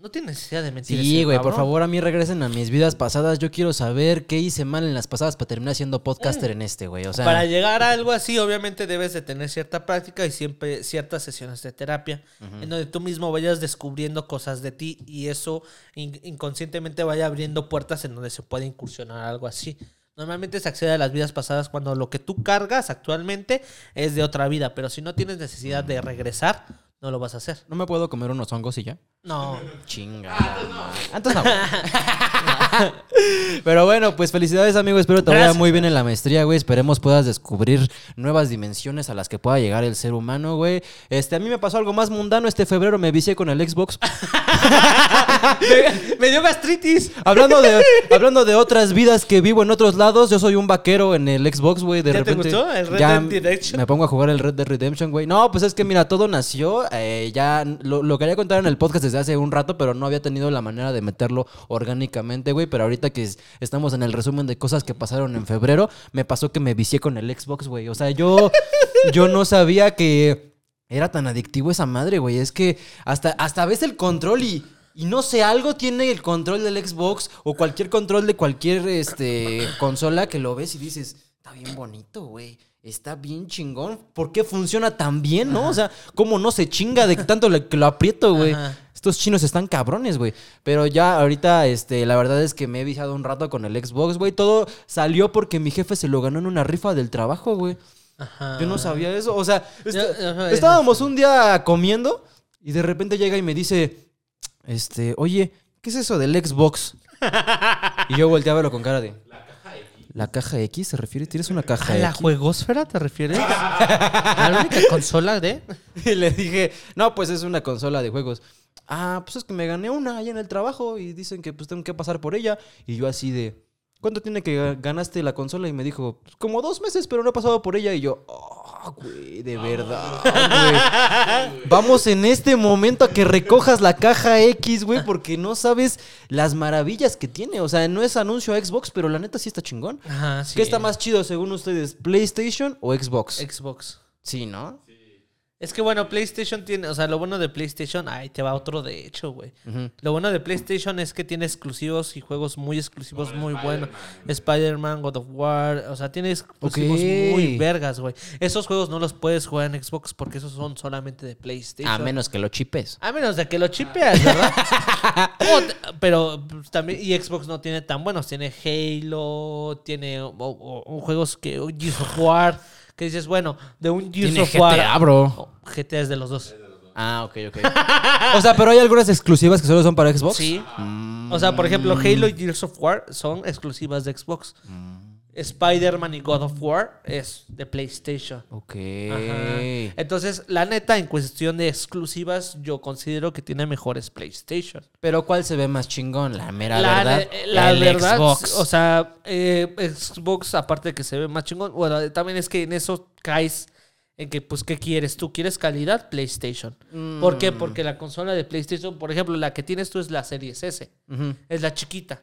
Speaker 2: no tiene necesidad de mentir.
Speaker 1: Sí, güey, por favor, a mí regresen a mis vidas pasadas. Yo quiero saber qué hice mal en las pasadas para terminar siendo podcaster en este, güey. O sea,
Speaker 2: Para llegar a algo así, obviamente debes de tener cierta práctica y siempre ciertas sesiones de terapia en donde tú mismo vayas descubriendo cosas de ti y eso in- inconscientemente vaya abriendo puertas en donde se puede incursionar algo así. Normalmente se accede a las vidas pasadas cuando lo que tú cargas actualmente es de otra vida, pero si no tienes necesidad de regresar, no lo vas a hacer.
Speaker 1: ¿no me puedo comer unos hongos y ya?
Speaker 2: No.
Speaker 1: Chinga. Antes no. Pero bueno, pues felicidades, amigo. Espero te vaya
Speaker 2: Gracias.
Speaker 1: muy bien en la maestría, güey. Esperemos puedas descubrir nuevas dimensiones a las que pueda llegar el ser humano, güey. Este, a mí me pasó algo más mundano. Este febrero me vicié con el Xbox.
Speaker 2: me, me dio gastritis.
Speaker 1: hablando, de, hablando de otras vidas que vivo en otros lados, yo soy un vaquero en el Xbox, güey. De
Speaker 2: ¿Ya te
Speaker 1: repente.
Speaker 2: gustó el Red
Speaker 1: ya
Speaker 2: Dead Redemption?
Speaker 1: Me pongo a jugar el Red Dead Redemption, güey. No, pues es que mira, todo nació. eh, ya lo, lo quería contar en el podcast desde hace un rato, pero no había tenido la manera de meterlo orgánicamente, güey. Pero ahorita que es- estamos en el resumen de cosas que pasaron en febrero, me pasó que me vicié con el Xbox, güey. O sea, yo, yo no sabía que era tan adictivo esa madre, güey. Es que hasta, hasta ves el control y. Y no sé, algo tiene el control del Xbox o cualquier control de cualquier este, consola que lo ves y dices, está bien bonito, güey. Está bien chingón. ¿Por qué funciona tan bien, no? O sea, ¿cómo no se chinga de tanto que lo aprieto, güey? Estos chinos están cabrones, güey. Pero ya ahorita, este, la verdad es que me he viciado un rato con el Xbox, güey. Todo salió porque mi jefe se lo ganó en una rifa del trabajo, güey.
Speaker 2: Ajá.
Speaker 1: Yo no sabía eso. O sea, est-
Speaker 2: Ya, ajá,
Speaker 1: estábamos un día comiendo y de repente llega y me dice, este, oye, ¿qué es eso del Xbox? y yo volteé a verlo con cara de... ¿La caja X se refiere? ¿Tienes una caja
Speaker 2: ¿A la
Speaker 1: X?
Speaker 2: juegosfera te refieres? ¿A la única consola de?
Speaker 1: Y le dije, no, pues es una consola de juegos. Ah, pues es que me gané una allá en el trabajo y dicen que pues tengo que pasar por ella. Y yo así de, ¿cuánto tiene que ga- ganaste la consola? Y me dijo, "Pues, como dos meses, pero no he pasado por ella. Y yo, oh, güey, de verdad, güey. Vamos en este momento a que recojas la caja X, güey, porque no sabes las maravillas que tiene. O sea, no es anuncio a Xbox, pero la neta sí está chingón.
Speaker 2: Ajá, sí.
Speaker 1: ¿Qué está más chido según ustedes, PlayStation o Xbox?
Speaker 2: Xbox.
Speaker 1: Sí, ¿no?
Speaker 2: Es que bueno, PlayStation tiene, o sea, lo bueno de PlayStation, ay, te va otro de hecho, güey. Lo bueno de PlayStation es que tiene exclusivos y juegos muy exclusivos, muy buenos. Spider-Man, God of War, o sea, tiene exclusivos muy vergas, güey. Esos juegos no los puedes jugar en Xbox porque esos son solamente de PlayStation.
Speaker 1: A menos que lo chipes.
Speaker 2: A menos de que lo chipeas, ¿verdad? Pero pues, también, y Xbox no tiene tan buenos. Tiene Halo, tiene o- o- o juegos que. Gears of War. Que dices, bueno, de un Gears
Speaker 1: Tiene
Speaker 2: of War.
Speaker 1: GTA, bro.
Speaker 2: Oh, GTA es de los dos.
Speaker 1: Ah, ok, ok. o sea, pero hay algunas exclusivas que solo son para Xbox.
Speaker 2: Sí. O sea, por ejemplo, Halo y Gears of War son exclusivas de Xbox. Spider-Man y God of War es de PlayStation.
Speaker 1: Ok.
Speaker 2: Ajá. Entonces, la neta, en cuestión de exclusivas, yo considero que tiene mejores PlayStation.
Speaker 1: Pero ¿cuál se ve más chingón? La mera
Speaker 2: La,
Speaker 1: verdad.
Speaker 2: de- la verdad,
Speaker 1: Xbox.
Speaker 2: o sea, eh, Xbox, aparte de que se ve más chingón, bueno, también es que en eso caes en que, pues, ¿qué quieres tú? ¿Quieres calidad? PlayStation. ¿Por qué?
Speaker 1: Mm.
Speaker 2: Porque la consola de PlayStation, por ejemplo, la que tienes tú es la Series S, es la chiquita.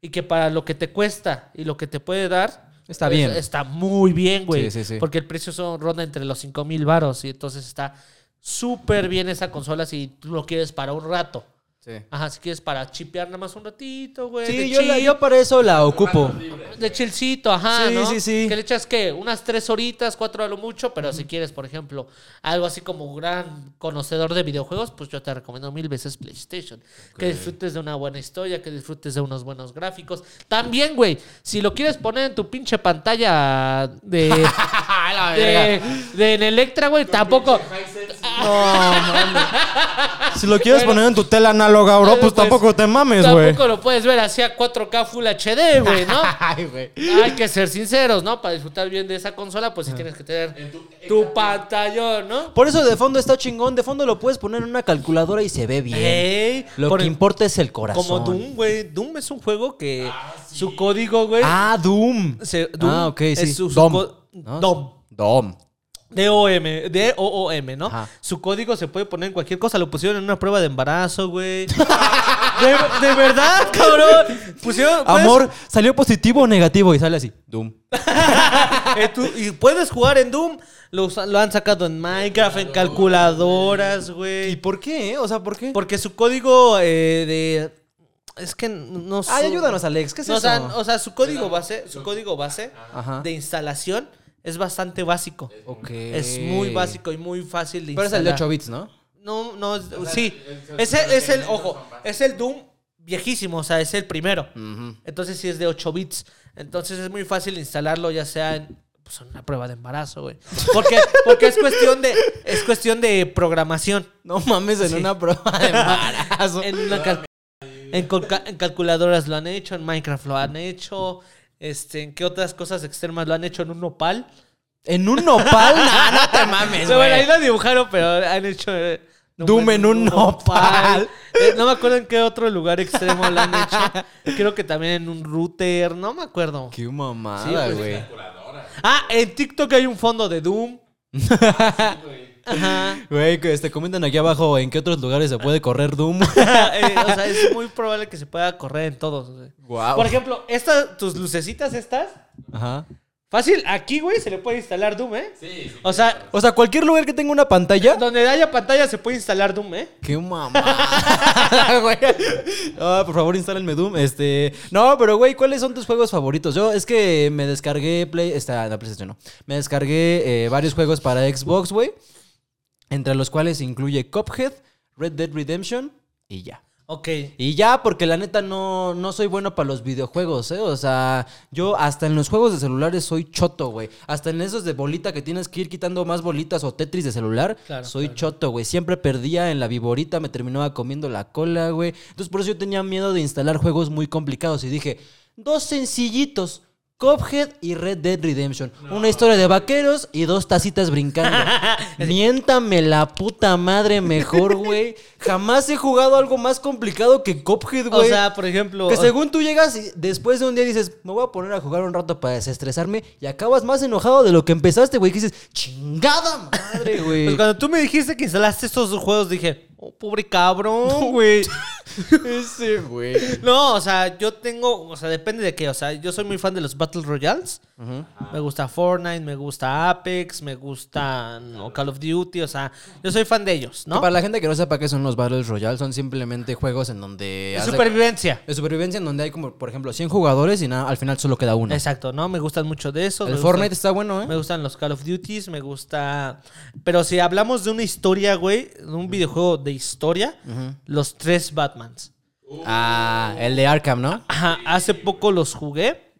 Speaker 2: Y que para lo que te cuesta y lo que te puede dar,
Speaker 1: Está bien.
Speaker 2: Está muy bien, güey.
Speaker 1: Sí, sí, sí.
Speaker 2: Porque el precio son, ronda entre los 5 mil varos y entonces está súper bien esa consola si tú lo quieres para un rato.
Speaker 1: Sí,
Speaker 2: Ajá, si quieres para chipear nada más un ratito, güey.
Speaker 1: Sí,
Speaker 2: de
Speaker 1: yo, la- yo para eso la ocupo.
Speaker 2: De chilcito, ajá,
Speaker 1: Sí,
Speaker 2: ¿no?
Speaker 1: sí, sí.
Speaker 2: Que le echas, ¿qué? Unas tres horitas, cuatro a lo mucho, pero si quieres, por ejemplo, algo así como gran conocedor de videojuegos, pues yo te recomiendo mil veces PlayStation. Que disfrutes de una buena historia, que disfrutes de unos buenos gráficos. También, güey, si lo quieres poner en tu pinche pantalla de... de, de en Electra, güey, tampoco...
Speaker 1: Si lo quieres poner en tu tela análoga, bro, pues,
Speaker 2: Pues,
Speaker 1: tampoco te mames, güey.
Speaker 2: Tampoco lo puedes ver así a 4K Full HD, güey, ¿no?
Speaker 1: Ay, güey.
Speaker 2: Hay que ser sinceros, ¿no? Para disfrutar bien de esa consola, pues sí tienes que tener tu pantallón, ¿no?
Speaker 1: Por eso de fondo está chingón. De fondo lo puedes poner en una calculadora y se ve bien.
Speaker 2: Ey,
Speaker 1: Lo que
Speaker 2: el-
Speaker 1: importa es el corazón.
Speaker 2: Como Doom, güey. Doom es un juego que su código, güey.
Speaker 1: Ah, Doom.
Speaker 2: se- Doom
Speaker 1: ah, ok, sí.
Speaker 2: es su- su
Speaker 1: Dom.
Speaker 2: Dom.
Speaker 1: Dom.
Speaker 2: D-O-M, D-O-O-M, ¿no?
Speaker 1: Ajá.
Speaker 2: Su código se puede poner en cualquier cosa. Lo pusieron en una prueba de embarazo, güey. de, de verdad, cabrón. Pusieron. puedes-
Speaker 1: Amor, ¿salió positivo o negativo? Y sale así. Doom.
Speaker 2: Eh, y puedes jugar en Doom. Lo, han sacado en Minecraft, en calculadoras,
Speaker 1: ¿Y
Speaker 2: güey.
Speaker 1: por qué? eh? O sea, ¿por qué?
Speaker 2: Porque su código eh, de. Es que no sé.
Speaker 1: Ay, ayúdanos, Alex. ¿Qué es
Speaker 2: No, o
Speaker 1: eso?
Speaker 2: sea, o sea, su código base, su código base
Speaker 1: Ajá.
Speaker 2: de instalación es bastante básico.
Speaker 1: Ok.
Speaker 2: Es muy básico y muy fácil de
Speaker 1: Pero es el de 8 bits, ¿no?
Speaker 2: No, no, es- sí. Es el, es el, ojo, es el Doom viejísimo, o sea, es el primero. Entonces sí es de 8 bits. Entonces es muy fácil instalarlo, ya sea en, pues, en una prueba de embarazo, güey. Porque, porque es cuestión de, es cuestión de programación.
Speaker 1: No mames, en
Speaker 2: Sí.
Speaker 1: una prueba de embarazo.
Speaker 2: En, una cal- en calculadoras lo han hecho, en Minecraft lo han hecho. Este, ¿En qué otras cosas extremas lo han hecho? En un nopal.
Speaker 1: ¿En un nopal? no, no te mames,
Speaker 2: No, bueno, ahí lo dibujaron, pero han hecho. eh,
Speaker 1: Doom en un nopal.
Speaker 2: Eh, no me acuerdo en qué otro lugar extremo lo han hecho. Creo que también en un router, no me acuerdo.
Speaker 1: Qué
Speaker 2: Sí,
Speaker 1: mamada,
Speaker 2: pues,
Speaker 1: güey.
Speaker 2: Ah, en TikTok hay un fondo de Doom. Ajá.
Speaker 1: Güey, que este, comenten aquí abajo en qué otros lugares se puede correr Doom.
Speaker 2: Eh, o sea, es muy probable que se pueda correr en todos.
Speaker 1: Guau.
Speaker 2: Por ejemplo, estas, tus lucecitas estas.
Speaker 1: Ajá.
Speaker 2: Fácil, aquí, güey, se le puede instalar Doom, ¿eh? Sí. O sea,
Speaker 1: O sea, cualquier lugar que tenga una pantalla.
Speaker 2: donde haya pantalla se puede instalar Doom, ¿eh?
Speaker 1: Qué güey. Ah, por favor, instálenme Doom. Este. No, pero güey, ¿cuáles son tus juegos favoritos? Yo es que me descargué Play. Esta, no, PlayStation no. Me descargué eh, varios juegos para Xbox, güey. Entre los cuales incluye Cuphead, Red Dead Redemption y ya.
Speaker 2: Ok.
Speaker 1: Y ya, porque la neta no, no soy bueno para los videojuegos, ¿eh? O sea, yo hasta en los juegos de celulares soy choto, güey. Hasta en esos de bolita que tienes que ir quitando más bolitas o Tetris de celular,
Speaker 2: Claro,
Speaker 1: soy
Speaker 2: claro.
Speaker 1: choto, güey. Siempre perdía en la viborita, me terminaba comiendo la cola, güey. Entonces por eso yo tenía miedo de instalar juegos muy complicados y dije, dos sencillitos. Cuphead y Red Dead Redemption. Una historia de vaqueros y dos tacitas brincando. Miéntame la puta madre mejor, güey. jamás he jugado algo más complicado que Cuphead,
Speaker 2: O
Speaker 1: güey.
Speaker 2: sea, por ejemplo.
Speaker 1: que según tú llegas y después de un día dices, me voy a poner a jugar un rato para desestresarme y acabas más enojado de lo que empezaste, güey. Que dices, chingada madre, güey.
Speaker 2: Pues cuando tú me dijiste que instalaste estos juegos, dije, oh, pobre cabrón, güey.
Speaker 1: Ese, güey.
Speaker 2: No, o sea, yo tengo, o sea, depende de qué. O sea, yo soy muy fan de los Battle Royales. Me gusta Fortnite, me gusta Apex, me gusta no, Call of Duty. O sea, yo soy fan de ellos, ¿no?
Speaker 1: Para la gente que no sepa qué son los Battle Royale, son simplemente juegos en donde... De-
Speaker 2: supervivencia.
Speaker 1: de supervivencia en donde hay como, por ejemplo, 100 jugadores y nada, al final solo queda uno.
Speaker 2: Exacto, ¿no? Me gustan mucho de eso.
Speaker 1: El
Speaker 2: me
Speaker 1: Fortnite está bueno, ¿eh?
Speaker 2: Me gustan los Call of Duties, me gusta... Pero si hablamos de una historia, güey, de un videojuego de historia, los tres Batmans.
Speaker 1: Ah, el de Arkham, ¿no?
Speaker 2: Ajá, hace poco los jugué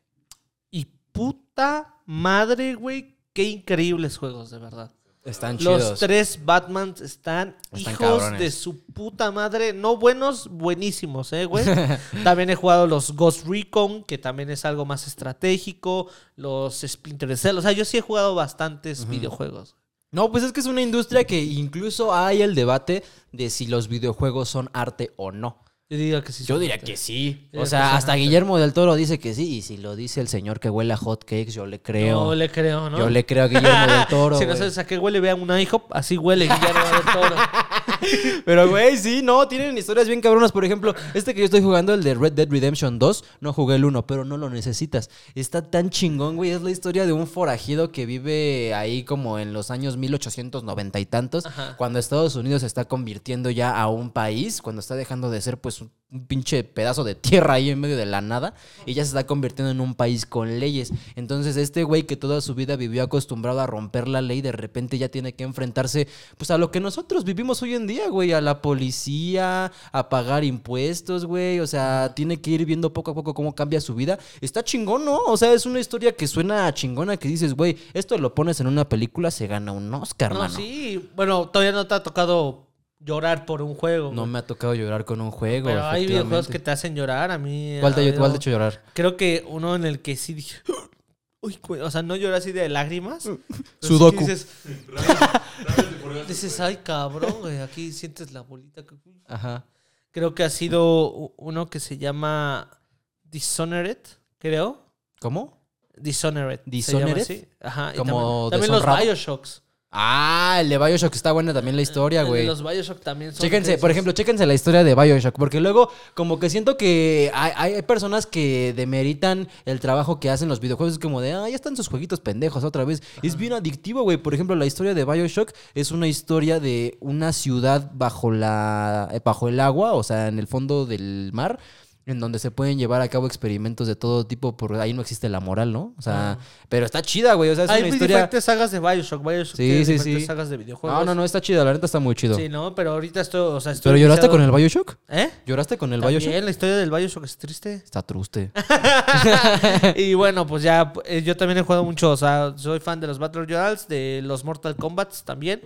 Speaker 2: y puta madre, güey, qué increíbles juegos, de verdad.
Speaker 1: Están chidos.
Speaker 2: Los tres Batmans están,
Speaker 1: Están
Speaker 2: hijos
Speaker 1: cabrones.
Speaker 2: de su puta madre. No buenos, buenísimos, ¿eh, güey? también he jugado los Ghost Recon, que también es algo más estratégico. Los Splinter Cell. O sea, yo sí he jugado bastantes videojuegos.
Speaker 1: No, pues es que es una industria que incluso hay el debate de si los videojuegos son arte o no.
Speaker 2: Yo diría que sí.
Speaker 1: Yo diría que sí.
Speaker 2: Yo
Speaker 1: O sea, hasta Guillermo del Toro dice que sí. Y si lo dice el señor que huele a hot cakes, yo le creo.
Speaker 2: No le creo, ¿no?
Speaker 1: Yo le creo a Guillermo del Toro.
Speaker 2: si no sabes a qué huele, vean un IHOP. Así huele Guillermo del Toro.
Speaker 1: Pero, güey, sí, no, tienen historias bien cabronas. Por ejemplo, este que yo estoy jugando, el de Red Dead Redemption 2, no jugué el 1, pero no lo necesitas. Está tan chingón, güey. Es la historia de un forajido que vive ahí como en los años 1890 y tantos,
Speaker 2: Ajá.
Speaker 1: cuando Estados Unidos se está convirtiendo ya a un país, cuando está dejando de ser, pues, un, un pinche pedazo de tierra ahí en medio de la nada, y ya se está convirtiendo en un país con leyes. Entonces, este güey que toda su vida vivió acostumbrado a romper la ley, de repente ya tiene que enfrentarse, pues, a lo que nosotros vivimos hoy en día, güey, a la policía, a pagar impuestos, güey, o sea, tiene que ir viendo poco a poco cómo cambia su vida. Está chingón, ¿no? O sea, es una historia que suena chingona que dices, güey, esto lo pones en una película, se gana un Oscar,
Speaker 2: No,
Speaker 1: mano.
Speaker 2: sí. Bueno, todavía no te ha tocado llorar por un juego.
Speaker 1: No
Speaker 2: güey.
Speaker 1: me ha tocado llorar con un juego.
Speaker 2: Pero hay videojuegos que te hacen llorar. A mí.
Speaker 1: ¿Cuál te, cuál
Speaker 2: habido-
Speaker 1: hecho llorar?
Speaker 2: Creo que uno en el que sí dije. Uy, güey", o sea, no lloré así de lágrimas. sí
Speaker 1: Sudoku.
Speaker 2: Dices, dices, ay, cabrón, güey. Aquí sientes la bolita. que-
Speaker 1: Ajá.
Speaker 2: Creo que ha sido uno que se llama Dishonored, creo.
Speaker 1: ¿Cómo?
Speaker 2: Dishonored. se
Speaker 1: Dishonored?
Speaker 2: llama así. Ajá. y
Speaker 1: Como
Speaker 2: también, también los. Bioshocks.
Speaker 1: Ah, el de Bioshock está buena también la historia, güey.
Speaker 2: Los Bioshock también son.
Speaker 1: Chéquense, por ejemplo, chéquense la historia de Bioshock, porque luego como que siento que hay, hay personas que demeritan el trabajo que hacen los videojuegos, es como de, ah, ya están sus jueguitos pendejos otra vez. Es bien adictivo, güey. Por ejemplo, la historia de Bioshock es una historia de una ciudad bajo la eh, bajo el agua, o sea, en el fondo del mar. En donde se pueden llevar a cabo experimentos de todo tipo, porque ahí no existe la moral, ¿no? O sea, pero está chida, güey. O sea, es
Speaker 2: Hay
Speaker 1: una historia.
Speaker 2: diferentes sagas de Bioshock. Bioshock
Speaker 1: Sí,
Speaker 2: tiene
Speaker 1: sí,
Speaker 2: diferentes
Speaker 1: sí.
Speaker 2: sagas de videojuegos.
Speaker 1: No, no, no, está chida, la neta está muy chido.
Speaker 2: Sí, no, pero ahorita estoy, o sea, estoy
Speaker 1: ¿Pero lloraste con el Bioshock?
Speaker 2: ¿Eh?
Speaker 1: ¿Lloraste con el
Speaker 2: También
Speaker 1: Bioshock?
Speaker 2: la historia del Bioshock es triste.
Speaker 1: Está truste.
Speaker 2: y bueno, pues ya, eh, yo también he jugado mucho, o sea, soy fan de los Battle Royales, de los Mortal Kombat también.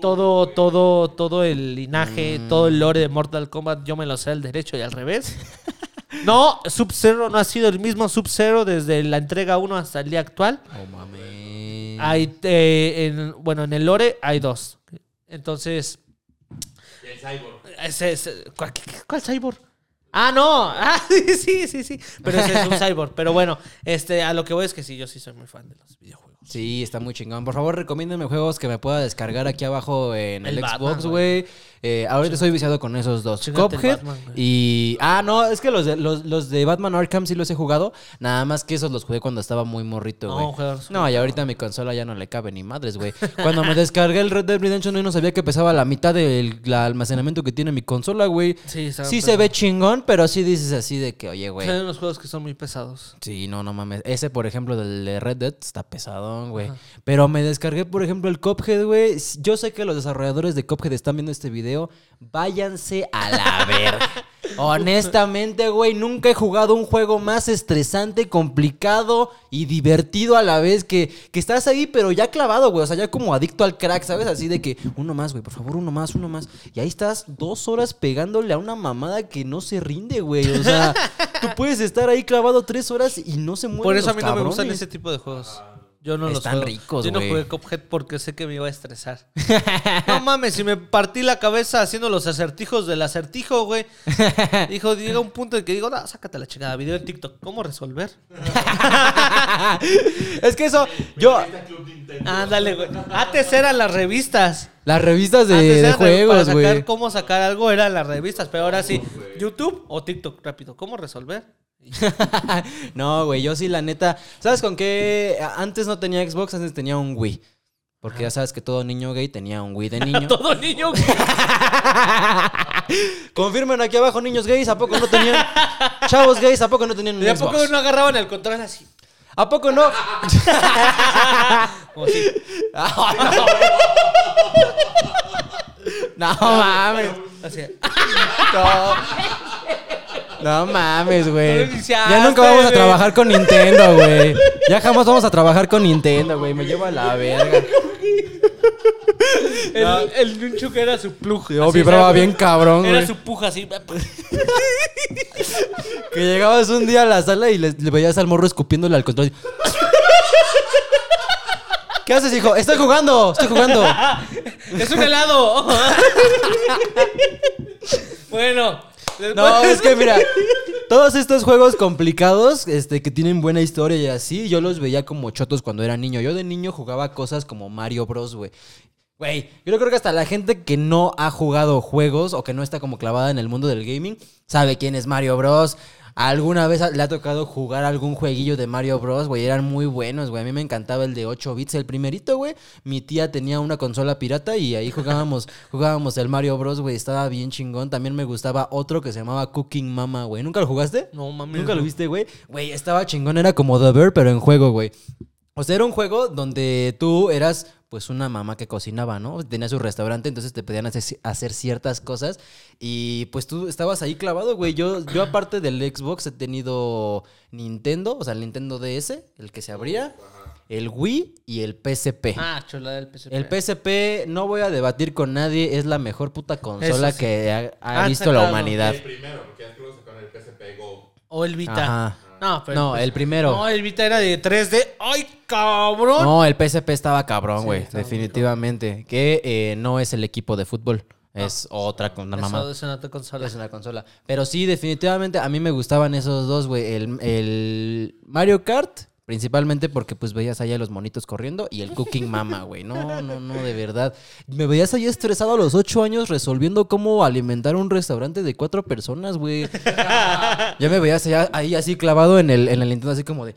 Speaker 2: Todo, todo, todo el linaje,
Speaker 1: Mm.
Speaker 2: todo el lore de Mortal Kombat, yo me lo sé al derecho y al revés. No, Sub-Zero no ha sido el mismo Sub-Zero desde la entrega 1 hasta el día actual.
Speaker 1: Oh, mami.
Speaker 2: Hay, eh, en- bueno, en el lore hay dos. Entonces,
Speaker 3: El cyborg.
Speaker 2: ese es, ¿cuál, cuál cyborg? Ah, no. Ah, sí, sí, sí, sí. Pero ese es un cyborg. Pero bueno, este, a lo que voy es que sí, yo sí soy muy fan de los videojuegos.
Speaker 1: Sí, está muy chingón. Por favor, recomiéndenme juegos que me pueda descargar aquí abajo en el, Xbox,
Speaker 2: güey.
Speaker 1: Eh, ahorita estoy viciado con esos dos.
Speaker 2: Chíngate el
Speaker 1: Cuphead
Speaker 2: Batman, güey.
Speaker 1: y... Ah, no, es que los de, los, los de Batman Arkham sí los he jugado. Nada más que esos los jugué cuando estaba muy morrito,
Speaker 2: No,
Speaker 1: güey.
Speaker 2: juegos-
Speaker 1: No, y ahorita mi consola ya no le cabe ni madres, güey. Cuando me descargué el Red Dead Redemption 1 no sabía que pesaba la mitad del almacenamiento que tiene mi consola, güey.
Speaker 2: Sí,
Speaker 1: Sí se
Speaker 2: pesado.
Speaker 1: ve chingón, pero sí dices así de que, oye, güey.
Speaker 2: Hay unos juegos que son muy pesados.
Speaker 1: Sí, no, no mames. Ese, por ejemplo, del de Red Dead está güey. Pero me descargué, por ejemplo, el Cuphead, güey. Yo sé que los desarrolladores de Cuphead están viendo este video. Váyanse a la verga. Honestamente, güey, nunca he jugado un juego más estresante, complicado y divertido a la vez que, que estás ahí, pero ya clavado, güey. O sea, ya como adicto al crack, ¿sabes? Así de que uno más, güey, por favor, uno más, uno más. Y ahí estás dos horas pegándole a una mamada que no se rinde, güey. O sea, tú puedes estar ahí clavado tres horas y no se mueve.
Speaker 2: Por eso a mí no me gustan ese tipo de juegos. Yo no los
Speaker 1: Están
Speaker 2: juego.
Speaker 1: ricos,
Speaker 2: Yo no
Speaker 1: güey.
Speaker 2: jugué Cuphead porque sé que me iba a estresar. no mames, si me partí la cabeza haciendo los acertijos del acertijo, güey. Dijo, llega un punto en que digo, no, sácate la chingada, video en TikTok. ¿Cómo resolver?
Speaker 1: es que eso, yo.
Speaker 2: Ándale, güey. Antes eran las revistas.
Speaker 1: las revistas de,
Speaker 2: Antes
Speaker 1: de
Speaker 2: eran para
Speaker 1: juegos,
Speaker 2: sacar
Speaker 1: güey.
Speaker 2: cómo sacar algo eran las revistas, pero ahora sí, YouTube o TikTok, rápido. ¿Cómo resolver?
Speaker 1: no, güey, yo sí, la neta. ¿Sabes con qué? Antes no tenía Xbox, antes tenía un Wii. Porque ya sabes que todo niño gay tenía un Wii de niño.
Speaker 2: Todo niño.
Speaker 1: Confirmen aquí abajo, niños gays, ¿a poco no tenían? Chavos gays, ¿a poco no tenían un
Speaker 2: ¿De a
Speaker 1: Xbox?
Speaker 2: poco no agarraban el control así?
Speaker 1: ¿A poco no?
Speaker 2: Como así.
Speaker 1: no mames.
Speaker 2: así.
Speaker 1: No. No mames, güey.
Speaker 2: No
Speaker 1: Ya nunca vamos a trabajar con Nintendo, güey. Ya jamás vamos a trabajar con Nintendo, güey. Me lleva a la verga.
Speaker 2: El, el Nunchuk era su plug.
Speaker 1: Yo
Speaker 2: así,
Speaker 1: vibraba
Speaker 2: ¿sabes?
Speaker 1: bien cabrón,
Speaker 2: Era
Speaker 1: güey.
Speaker 2: su puja así.
Speaker 1: Que llegabas un día a la sala y le, le veías al morro escupiéndole al control. ¿Qué haces, hijo? Estoy jugando, estoy jugando.
Speaker 2: ¡Es un helado! bueno.
Speaker 1: No, es que mira, todos estos juegos complicados, este, que tienen buena historia y así, yo los veía como chotos cuando era niño. Yo de niño jugaba cosas como Mario Bros, güey. Güey, yo creo que hasta la gente que no ha jugado juegos o que no está como clavada en el mundo del gaming sabe quién es Mario Bros. ¿Alguna vez le ha tocado jugar algún jueguillo de Mario Bros? Güey, eran muy buenos, güey. A mí me encantaba el de 8 bits, el primerito, güey. Mi tía tenía una consola pirata y ahí jugábamos, jugábamos el Mario Bros, güey. Estaba bien chingón. También me gustaba otro que se llamaba Cooking Mama, güey. ¿Nunca lo jugaste?
Speaker 2: No mames.
Speaker 1: ¿Nunca lo viste, güey? Güey, estaba chingón. Era como The Bear, pero en juego, güey. O sea, era un juego donde tú eras pues una mamá que cocinaba, ¿no? Tenía su restaurante, entonces te pedían hacer, hacer ciertas cosas y pues tú estabas ahí clavado, güey. Yo, yo aparte del Xbox he tenido Nintendo, o sea, el Nintendo DS, el que se abría, el Wii y el PSP.
Speaker 2: Ah, chula del PSP.
Speaker 1: El PSP, no voy a debatir con nadie, es la mejor puta consola
Speaker 2: sí.
Speaker 1: que ha, ha
Speaker 2: Han
Speaker 1: visto la humanidad.
Speaker 3: El primero, porque ya sacaron el PSP Go.
Speaker 2: O el Vita.
Speaker 1: Ajá.
Speaker 2: No, pero
Speaker 1: No, el primero.
Speaker 2: No, el Vita era de 3D. ¡Ay, cabrón!
Speaker 1: No, el PSP estaba cabrón, güey,
Speaker 2: estaba muy
Speaker 1: definitivamente. Que eh, no es el equipo de fútbol, es otra con una
Speaker 2: Eso
Speaker 1: mamá.
Speaker 2: es una otra consola.
Speaker 1: Es una consola. Pero sí, definitivamente a mí me gustaban esos dos, güey. El, el Mario Kart, principalmente porque pues veías allá los monitos corriendo y el Cooking Mama, güey. No, no, no, de verdad. Me veías allá estresado a los ocho años resolviendo cómo alimentar un restaurante de cuatro personas, güey. ya me veías allá, ahí así clavado en el, en el Nintendo, así como de...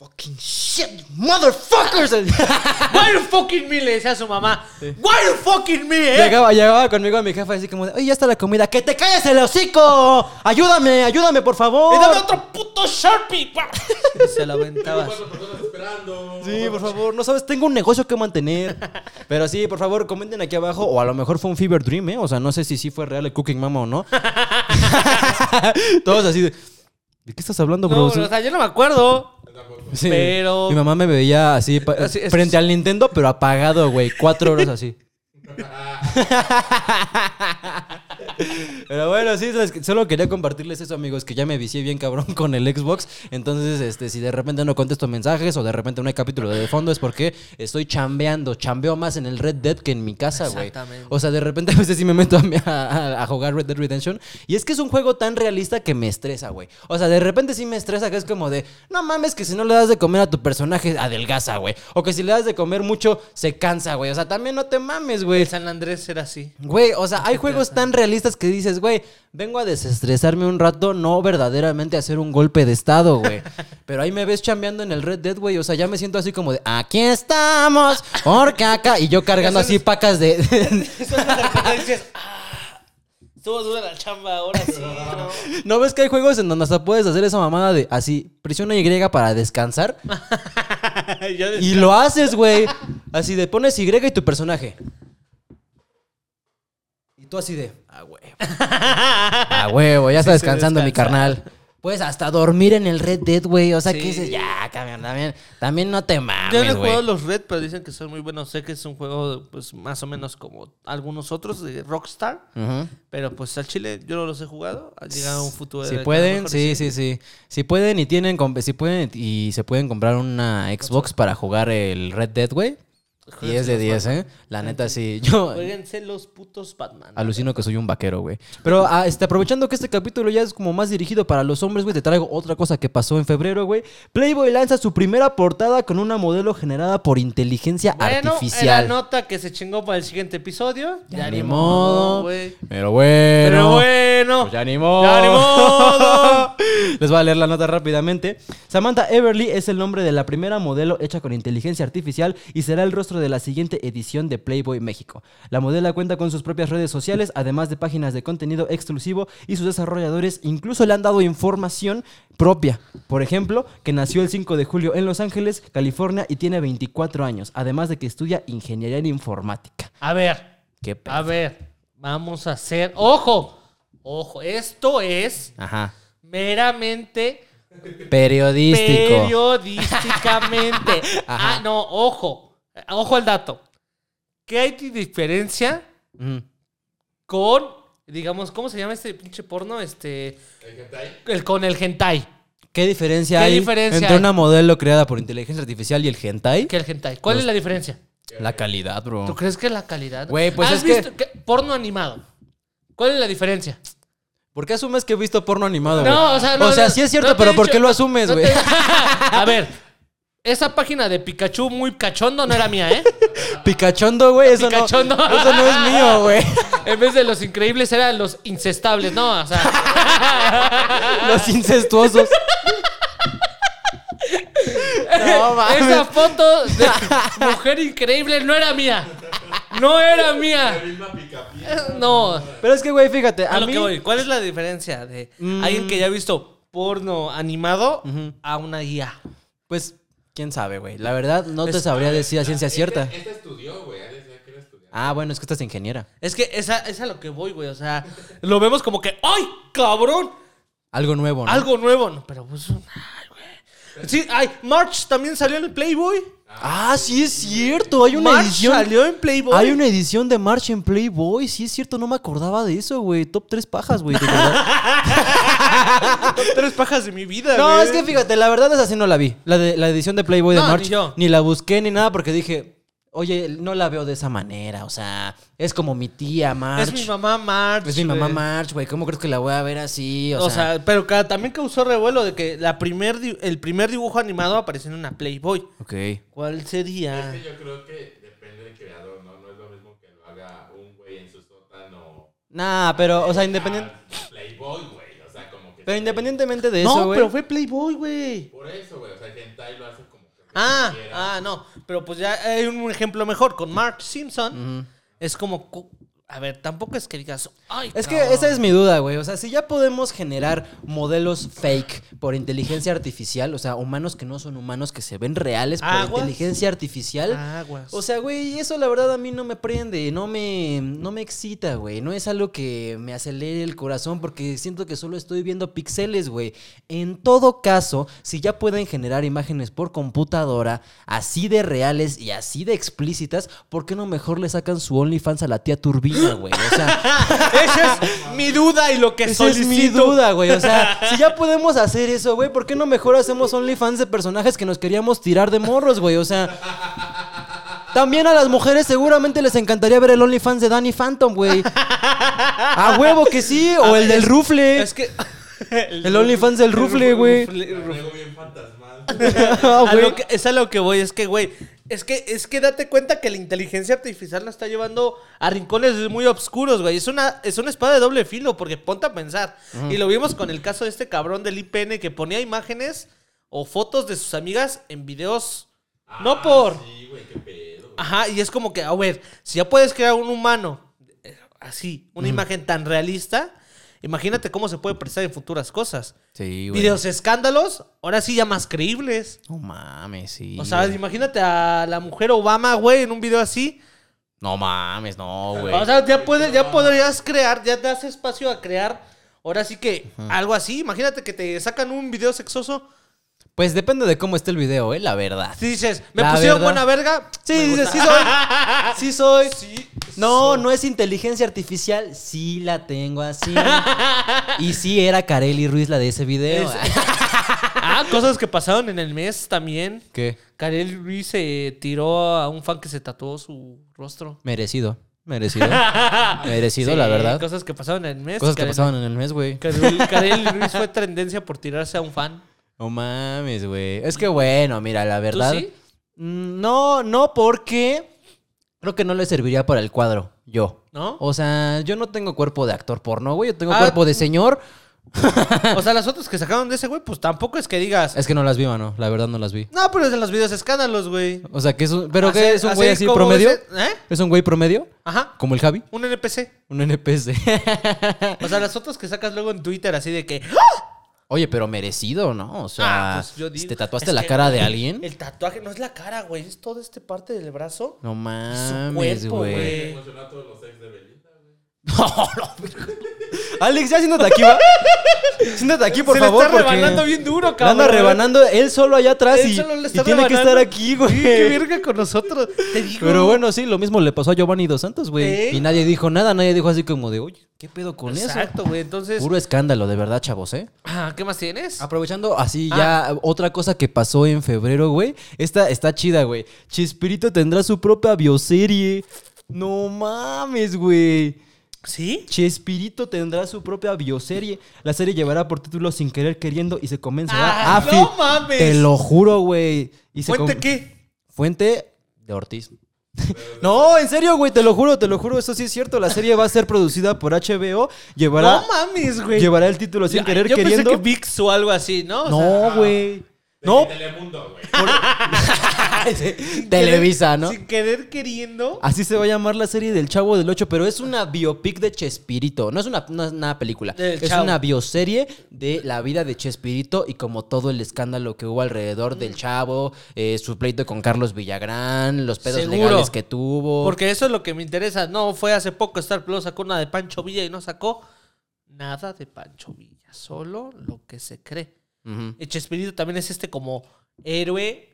Speaker 1: Fucking shit, motherfuckers.
Speaker 2: Why you fucking me? Le decía a su mamá. Why you fucking me, eh?
Speaker 1: Llegaba, llegaba conmigo a mi jefa así como de, oye, ya está la comida. ¡Que te calles el hocico! ¡Ayúdame, ayúdame, por favor!
Speaker 2: ¡Y dame otro puto Sharpie! Y se lo aventaba.
Speaker 1: Sí, por favor, no sabes, tengo un negocio que mantener. Pero sí, por favor, comenten aquí abajo. O a lo mejor fue un Fever Dream, ¿eh? O sea, no sé si sí fue real el Cooking Mama o no. Todos así de. ¿De qué estás hablando, bro?
Speaker 2: No, o sea, yo no me acuerdo.
Speaker 1: Sí.
Speaker 2: pero-
Speaker 1: Mi mamá me veía así, pa-
Speaker 2: Así es-
Speaker 1: frente al Nintendo, pero apagado, güey. Cuatro horas así. Pero bueno, sí, solo quería compartirles eso, amigos, que ya me vicié bien cabrón con el Xbox. Entonces, este, si de repente no contesto mensajes o de repente no hay capítulo de fondo, es porque estoy chambeando. Chambeo más en el Red Dead que en mi casa, güey.
Speaker 2: Exactamente.
Speaker 1: O sea, de repente a veces sí me meto a, jugar Red Dead Redemption. Y es que es un juego tan realista que me estresa, güey. O sea, de repente sí me estresa que es como de, no mames, que si no le das de comer a tu personaje, adelgaza, güey. O que si le das de comer mucho, se cansa, güey. O sea, también no te mames, güey.
Speaker 2: San Andrés era así.
Speaker 1: Güey, o sea, hay juegos tan realistas que dices, güey, vengo a desestresarme un rato, no verdaderamente hacer un golpe de estado, güey. Pero ahí me ves chambeando en el Red Dead, güey. O sea, ya me siento así como de, aquí estamos, porque acá. Y yo cargando así pacas de.
Speaker 2: Ah, estuvo dura la chamba, ahora sí. ¿no?
Speaker 1: ¿No ves que hay juegos en donde hasta puedes hacer esa mamada de así, presiona Y para descansar? Y lo haces, güey. Así de pones Y y tu personaje. Tú así de, ah, huevo. Ah, huevo, ya está
Speaker 2: Sí
Speaker 1: descansando mi carnal. Puedes hasta dormir en el Red Dead, güey. O sea,
Speaker 2: Sí.
Speaker 1: que dices, ya, cabrón, también, también no te
Speaker 2: Yo no
Speaker 1: mames,
Speaker 2: he jugado los Red, pero dicen que son muy buenos. Sé que es un juego, pues, más o menos como algunos otros de Rockstar. Pero, pues, al Chile yo no los he jugado. Ha llegado un futuro.
Speaker 1: Si
Speaker 2: de-
Speaker 1: pueden, sí,
Speaker 2: sí.
Speaker 1: sí, sí. Si pueden y tienen, si pueden y se pueden comprar una Xbox para jugar el Red Dead, güey. 10 de 10, ¿eh? La neta sí. Yo
Speaker 2: Jueguense los putos Batman.
Speaker 1: alucino que soy un vaquero, güey. Pero ah, este, aprovechando que este capítulo ya es como más dirigido para los hombres, güey, te traigo otra cosa que pasó en febrero, güey. Playboy lanza su primera portada con una modelo generada por inteligencia
Speaker 2: Bueno,
Speaker 1: artificial.
Speaker 2: nota que se chingó para el siguiente episodio.
Speaker 1: Ya ni modo.
Speaker 2: güey.
Speaker 1: Pero bueno.
Speaker 2: Pero bueno.
Speaker 1: Pues ya ni modo.
Speaker 2: Ya ni modo.
Speaker 1: Les voy a leer la nota rápidamente. Samantha Everly es el nombre de la primera modelo hecha con inteligencia artificial y será el rostro de la siguiente edición de Playboy México. La modelo cuenta con sus propias redes sociales, además de páginas de contenido exclusivo y sus desarrolladores incluso le han dado información propia. Por ejemplo, que nació el 5 de julio en Los Ángeles, California y tiene 24 años, además de que estudia ingeniería en informática.
Speaker 2: A ver,
Speaker 1: Qué pedo.
Speaker 2: a ver. Vamos a hacer. ¡Ojo! Ojo, esto es
Speaker 1: Ajá.
Speaker 2: meramente
Speaker 1: Periodístico.
Speaker 2: periodísticamente.
Speaker 1: Ajá.
Speaker 2: ah, no, ojo. Ojo al dato. ¿Qué hay de diferencia con, digamos, ¿cómo se llama este pinche porno? Este.
Speaker 3: ¿El hentai?
Speaker 2: El, con el hentai.
Speaker 1: ¿Qué diferencia
Speaker 2: ¿Qué
Speaker 1: hay
Speaker 2: diferencia
Speaker 1: entre
Speaker 2: hay?
Speaker 1: una modelo creada por inteligencia artificial y el hentai?
Speaker 2: ¿Qué el hentai? ¿Cuál
Speaker 1: Pues-
Speaker 2: es la diferencia?
Speaker 1: La calidad, bro.
Speaker 2: ¿Tú crees que la calidad?
Speaker 1: Güey, pues
Speaker 2: ¿Has
Speaker 1: es que-
Speaker 2: visto que- porno animado. ¿Cuál es la diferencia?
Speaker 1: ¿Por qué asumes que he visto porno animado, güey?
Speaker 2: No, o sea, no.
Speaker 1: O sea,
Speaker 2: no,
Speaker 1: sí es cierto,
Speaker 2: no
Speaker 1: pero ¿por qué lo asumes,
Speaker 2: no
Speaker 1: güey?
Speaker 2: te- A ver, esa página de Pikachu muy cachondo no era mía, ¿eh?
Speaker 1: Picachondo, güey, eso
Speaker 2: Picachondo.
Speaker 1: no. Eso no es mío, güey.
Speaker 2: En vez de los increíbles eran los incestables, no, o sea.
Speaker 1: Los incestuosos. No mames.
Speaker 2: Esa foto de mujer increíble no era mía. No era
Speaker 3: La
Speaker 2: mía. No.
Speaker 1: Pero es que, güey, fíjate,
Speaker 2: A
Speaker 1: a
Speaker 2: lo
Speaker 1: mí
Speaker 2: que voy, ¿cuál es la diferencia de
Speaker 1: Mm.
Speaker 2: alguien que ya ha visto porno animado a una guía?
Speaker 1: pues quién sabe, güey. La verdad no te sabría decir a ciencia cierta.
Speaker 3: Este, este estudió, güey.
Speaker 1: Ah, bueno, es que estás ingeniera.
Speaker 2: Es que esa es a lo que voy, güey. O sea, lo vemos como que, ¡ay, cabrón!
Speaker 1: Algo nuevo, ¿no?
Speaker 2: Algo nuevo. No, pero pues. Sí, ay, March también salió en el Playboy.
Speaker 1: Ah, sí es cierto. Hay una
Speaker 2: March
Speaker 1: edición.
Speaker 2: salió en Playboy.
Speaker 1: Hay una edición de March en Playboy. Sí es cierto, no me acordaba de eso, güey. Top 3 pajas, güey. de verdad.
Speaker 2: Tres pajas de mi vida,
Speaker 1: No,
Speaker 2: güey.
Speaker 1: es que fíjate, la verdad es así no la vi. La, de, la edición de Playboy de
Speaker 2: No,
Speaker 1: March.
Speaker 2: ni yo.
Speaker 1: Ni la busqué ni nada porque dije, oye, no la veo de esa manera. O sea, es como mi tía March.
Speaker 2: Es mi mamá March.
Speaker 1: Es mi mamá
Speaker 2: güey.
Speaker 1: March, güey. ¿Cómo crees que la voy a ver así? O,
Speaker 2: O,
Speaker 1: sea,
Speaker 2: sea, pero también causó revuelo de que la primer di- el primer dibujo animado apareció en una Playboy.
Speaker 1: ok.
Speaker 2: ¿Cuál sería?
Speaker 3: Es que yo creo que depende del creador, ¿no? No es lo mismo que lo haga un güey en su sótano.
Speaker 1: Nah, pero, o sea, independiente.
Speaker 3: Ah, Playboy, güey. O sea, como que.
Speaker 1: Pero independientemente de
Speaker 2: no,
Speaker 1: eso, güey.
Speaker 2: pero fue Playboy, güey.
Speaker 3: Por eso, güey. O sea, hentai lo hace.
Speaker 2: Ah, ah, no. Pero pues ya hay un ejemplo mejor. Con Mark Simpson es como. A ver, tampoco es que digas. Ay,
Speaker 1: Es que
Speaker 2: cabrón".
Speaker 1: esa es mi duda, güey. O sea, si ya podemos generar modelos fake por inteligencia artificial, o sea, humanos que no son humanos, que se ven reales por
Speaker 2: Aguas.
Speaker 1: inteligencia artificial.
Speaker 2: Aguas.
Speaker 1: O sea, güey, eso la verdad a mí no me prende, no me, no me excita, güey. No es algo que me acelere el corazón porque siento que solo estoy viendo píxeles, güey. En todo caso, si ya pueden generar imágenes por computadora así de reales y así de explícitas, ¿por qué no mejor le sacan su OnlyFans a la tía Turbina, güey? O sea,
Speaker 2: Esa es mi duda y lo que
Speaker 1: esa es mi
Speaker 2: solicito.
Speaker 1: duda, güey. O sea, si ya podemos hacer eso, güey, ¿por qué no mejor hacemos OnlyFans de personajes que nos queríamos tirar de morros, güey? O sea, también a las mujeres seguramente les encantaría ver el OnlyFans de Danny Phantom, güey. A huevo que sí, o el del Rufle.
Speaker 2: Es que.
Speaker 1: El OnlyFans del Rufle, güey.
Speaker 2: Es a lo que voy, es que, güey, es que, es que date cuenta que la inteligencia artificial la está llevando a rincones muy oscuros, güey. Es una, es una espada de doble filo, porque ponte a pensar. Y lo vimos con el caso de este cabrón del IPN que ponía imágenes o fotos de sus amigas en videos. no
Speaker 3: Ah,
Speaker 2: por.
Speaker 3: Sí, güey, qué pedo. güey.
Speaker 2: Ajá, y es como que, a ver, si ya puedes crear un humano eh, así, una imagen tan realista, imagínate cómo se puede prestar en futuras cosas.
Speaker 1: Sí, güey.
Speaker 2: Videos escándalos, ahora sí ya más creíbles.
Speaker 1: No mames, sí.
Speaker 2: O sea,
Speaker 1: güey.
Speaker 2: imagínate a la mujer Obama, güey, en un video así.
Speaker 1: No mames, no, güey.
Speaker 2: O sea, ya puedes, ya podrías crear, ya te das espacio a crear Ahora sí que algo así, imagínate que te sacan un video sexoso.
Speaker 1: Pues depende de cómo esté el video, ¿eh? La verdad.
Speaker 2: Si dices, me
Speaker 1: La
Speaker 2: pusieron
Speaker 1: verdad.
Speaker 2: buena verga.
Speaker 1: Sí,
Speaker 2: me
Speaker 1: dices,
Speaker 2: gusta.
Speaker 1: sí soy. Sí soy.
Speaker 2: Sí,
Speaker 1: No, no es inteligencia artificial. Sí la tengo así. Y sí era Kareli Ruiz la de ese video.
Speaker 2: Es- Ah, cosas que pasaron en el mes también.
Speaker 1: ¿Qué?
Speaker 2: Karel Ruiz se tiró a un fan que se tatuó su rostro.
Speaker 1: Merecido. Merecido. Merecido,
Speaker 2: Sí,
Speaker 1: la verdad.
Speaker 2: Cosas que pasaron en el mes.
Speaker 1: Cosas que pasaban en el mes, güey.
Speaker 2: Karel, Karel Ruiz fue tendencia por tirarse a un fan.
Speaker 1: No mames, güey. Es que bueno, mira, la verdad.
Speaker 2: sí?
Speaker 1: Mm, No, no, porque creo que no le serviría para el cuadro, yo.
Speaker 2: ¿No?
Speaker 1: O sea, yo no tengo cuerpo de actor porno, güey. Yo tengo
Speaker 2: Ah.
Speaker 1: cuerpo de señor.
Speaker 2: O sea, las fotos que sacaron de ese güey, pues tampoco es que digas.
Speaker 1: Es que no las vi, mano. La verdad no las vi.
Speaker 2: No, pero es en los videos escándalos, güey.
Speaker 1: O sea, que es un. ¿Pero
Speaker 2: Así-
Speaker 1: qué? ¿Es un güey así promedio?
Speaker 2: ese- ¿Eh?
Speaker 1: ¿Es un güey promedio?
Speaker 2: Ajá.
Speaker 1: ¿Como el Javi?
Speaker 2: Un NPC.
Speaker 1: Un NPC.
Speaker 2: O sea, las fotos que sacas luego en Twitter así de que.
Speaker 1: Oye, pero merecido, ¿no? O sea,
Speaker 2: Ah, pues yo
Speaker 1: si
Speaker 2: digo-
Speaker 1: te tatuaste la cara de alguien.
Speaker 2: El tatuaje no es la cara, güey. Es toda esta parte del brazo.
Speaker 1: No
Speaker 2: su
Speaker 1: mames,
Speaker 2: cuerpo,
Speaker 1: güey.
Speaker 2: güey.
Speaker 3: Emocionó a todos los ex de Belinda, güey.
Speaker 1: No, no. Alex, ya siéntate aquí, va. Siéntate aquí, por
Speaker 2: Se
Speaker 1: favor.
Speaker 2: le está
Speaker 1: porque
Speaker 2: rebanando bien duro,
Speaker 1: le
Speaker 2: cabrón.
Speaker 1: anda rebanando él solo allá atrás
Speaker 2: Él
Speaker 1: y,
Speaker 2: solo le
Speaker 1: y
Speaker 2: está
Speaker 1: tiene que estar aquí, güey.
Speaker 2: Sí, qué verga con nosotros. Te digo.
Speaker 1: Pero bueno, sí, lo mismo le pasó a Giovanni Dos Santos, güey.
Speaker 2: ¿Eh?
Speaker 1: Y nadie dijo nada, nadie dijo así como de, oye, ¿qué pedo con
Speaker 2: Exacto, güey. Entonces.
Speaker 1: eso? Puro escándalo, de verdad, chavos, ¿eh?
Speaker 2: Ah, ¿Qué más tienes?
Speaker 1: Aprovechando así
Speaker 2: Ah.
Speaker 1: ya otra cosa que pasó en febrero, güey. Esta está chida, güey. Chispirito tendrá su propia bioserie. No mames, güey.
Speaker 2: ¿Sí?
Speaker 1: Chespirito tendrá su propia bioserie. La serie llevará por título Sin Querer Queriendo y se comenzará
Speaker 2: Ah,
Speaker 1: a
Speaker 2: no mames.
Speaker 1: Te lo juro, güey.
Speaker 2: ¿Fuente qué?
Speaker 1: Fuente de Ortiz. no, en serio, güey, te lo juro, te lo juro, eso sí es cierto. La serie va a ser producida por HBO. Llevará,
Speaker 2: No mames, güey.
Speaker 1: llevará el título Sin
Speaker 2: Yo-
Speaker 1: Querer
Speaker 2: yo
Speaker 1: Queriendo.
Speaker 2: pensé que VIX o algo así, ¿no? O
Speaker 1: No, güey. No,
Speaker 3: Telemundo, güey.
Speaker 1: Televisa, ¿no?
Speaker 2: Sin querer queriendo.
Speaker 1: Así se va a llamar la serie del Chavo del 8, pero es una biopic de Chespirito. No es una, no es una película.
Speaker 2: Del
Speaker 1: es
Speaker 2: Chavo.
Speaker 1: una bioserie de la vida de Chespirito y como todo el escándalo que hubo alrededor del Chavo, eh, su pleito con Carlos Villagrán, los pedos
Speaker 2: Seguro.
Speaker 1: legales que tuvo.
Speaker 2: Porque eso es lo que me interesa. No, fue hace poco Star Plus sacó una de Pancho Villa y no sacó nada de Pancho Villa. Solo lo que se cree. Y Chespirito también es este como héroe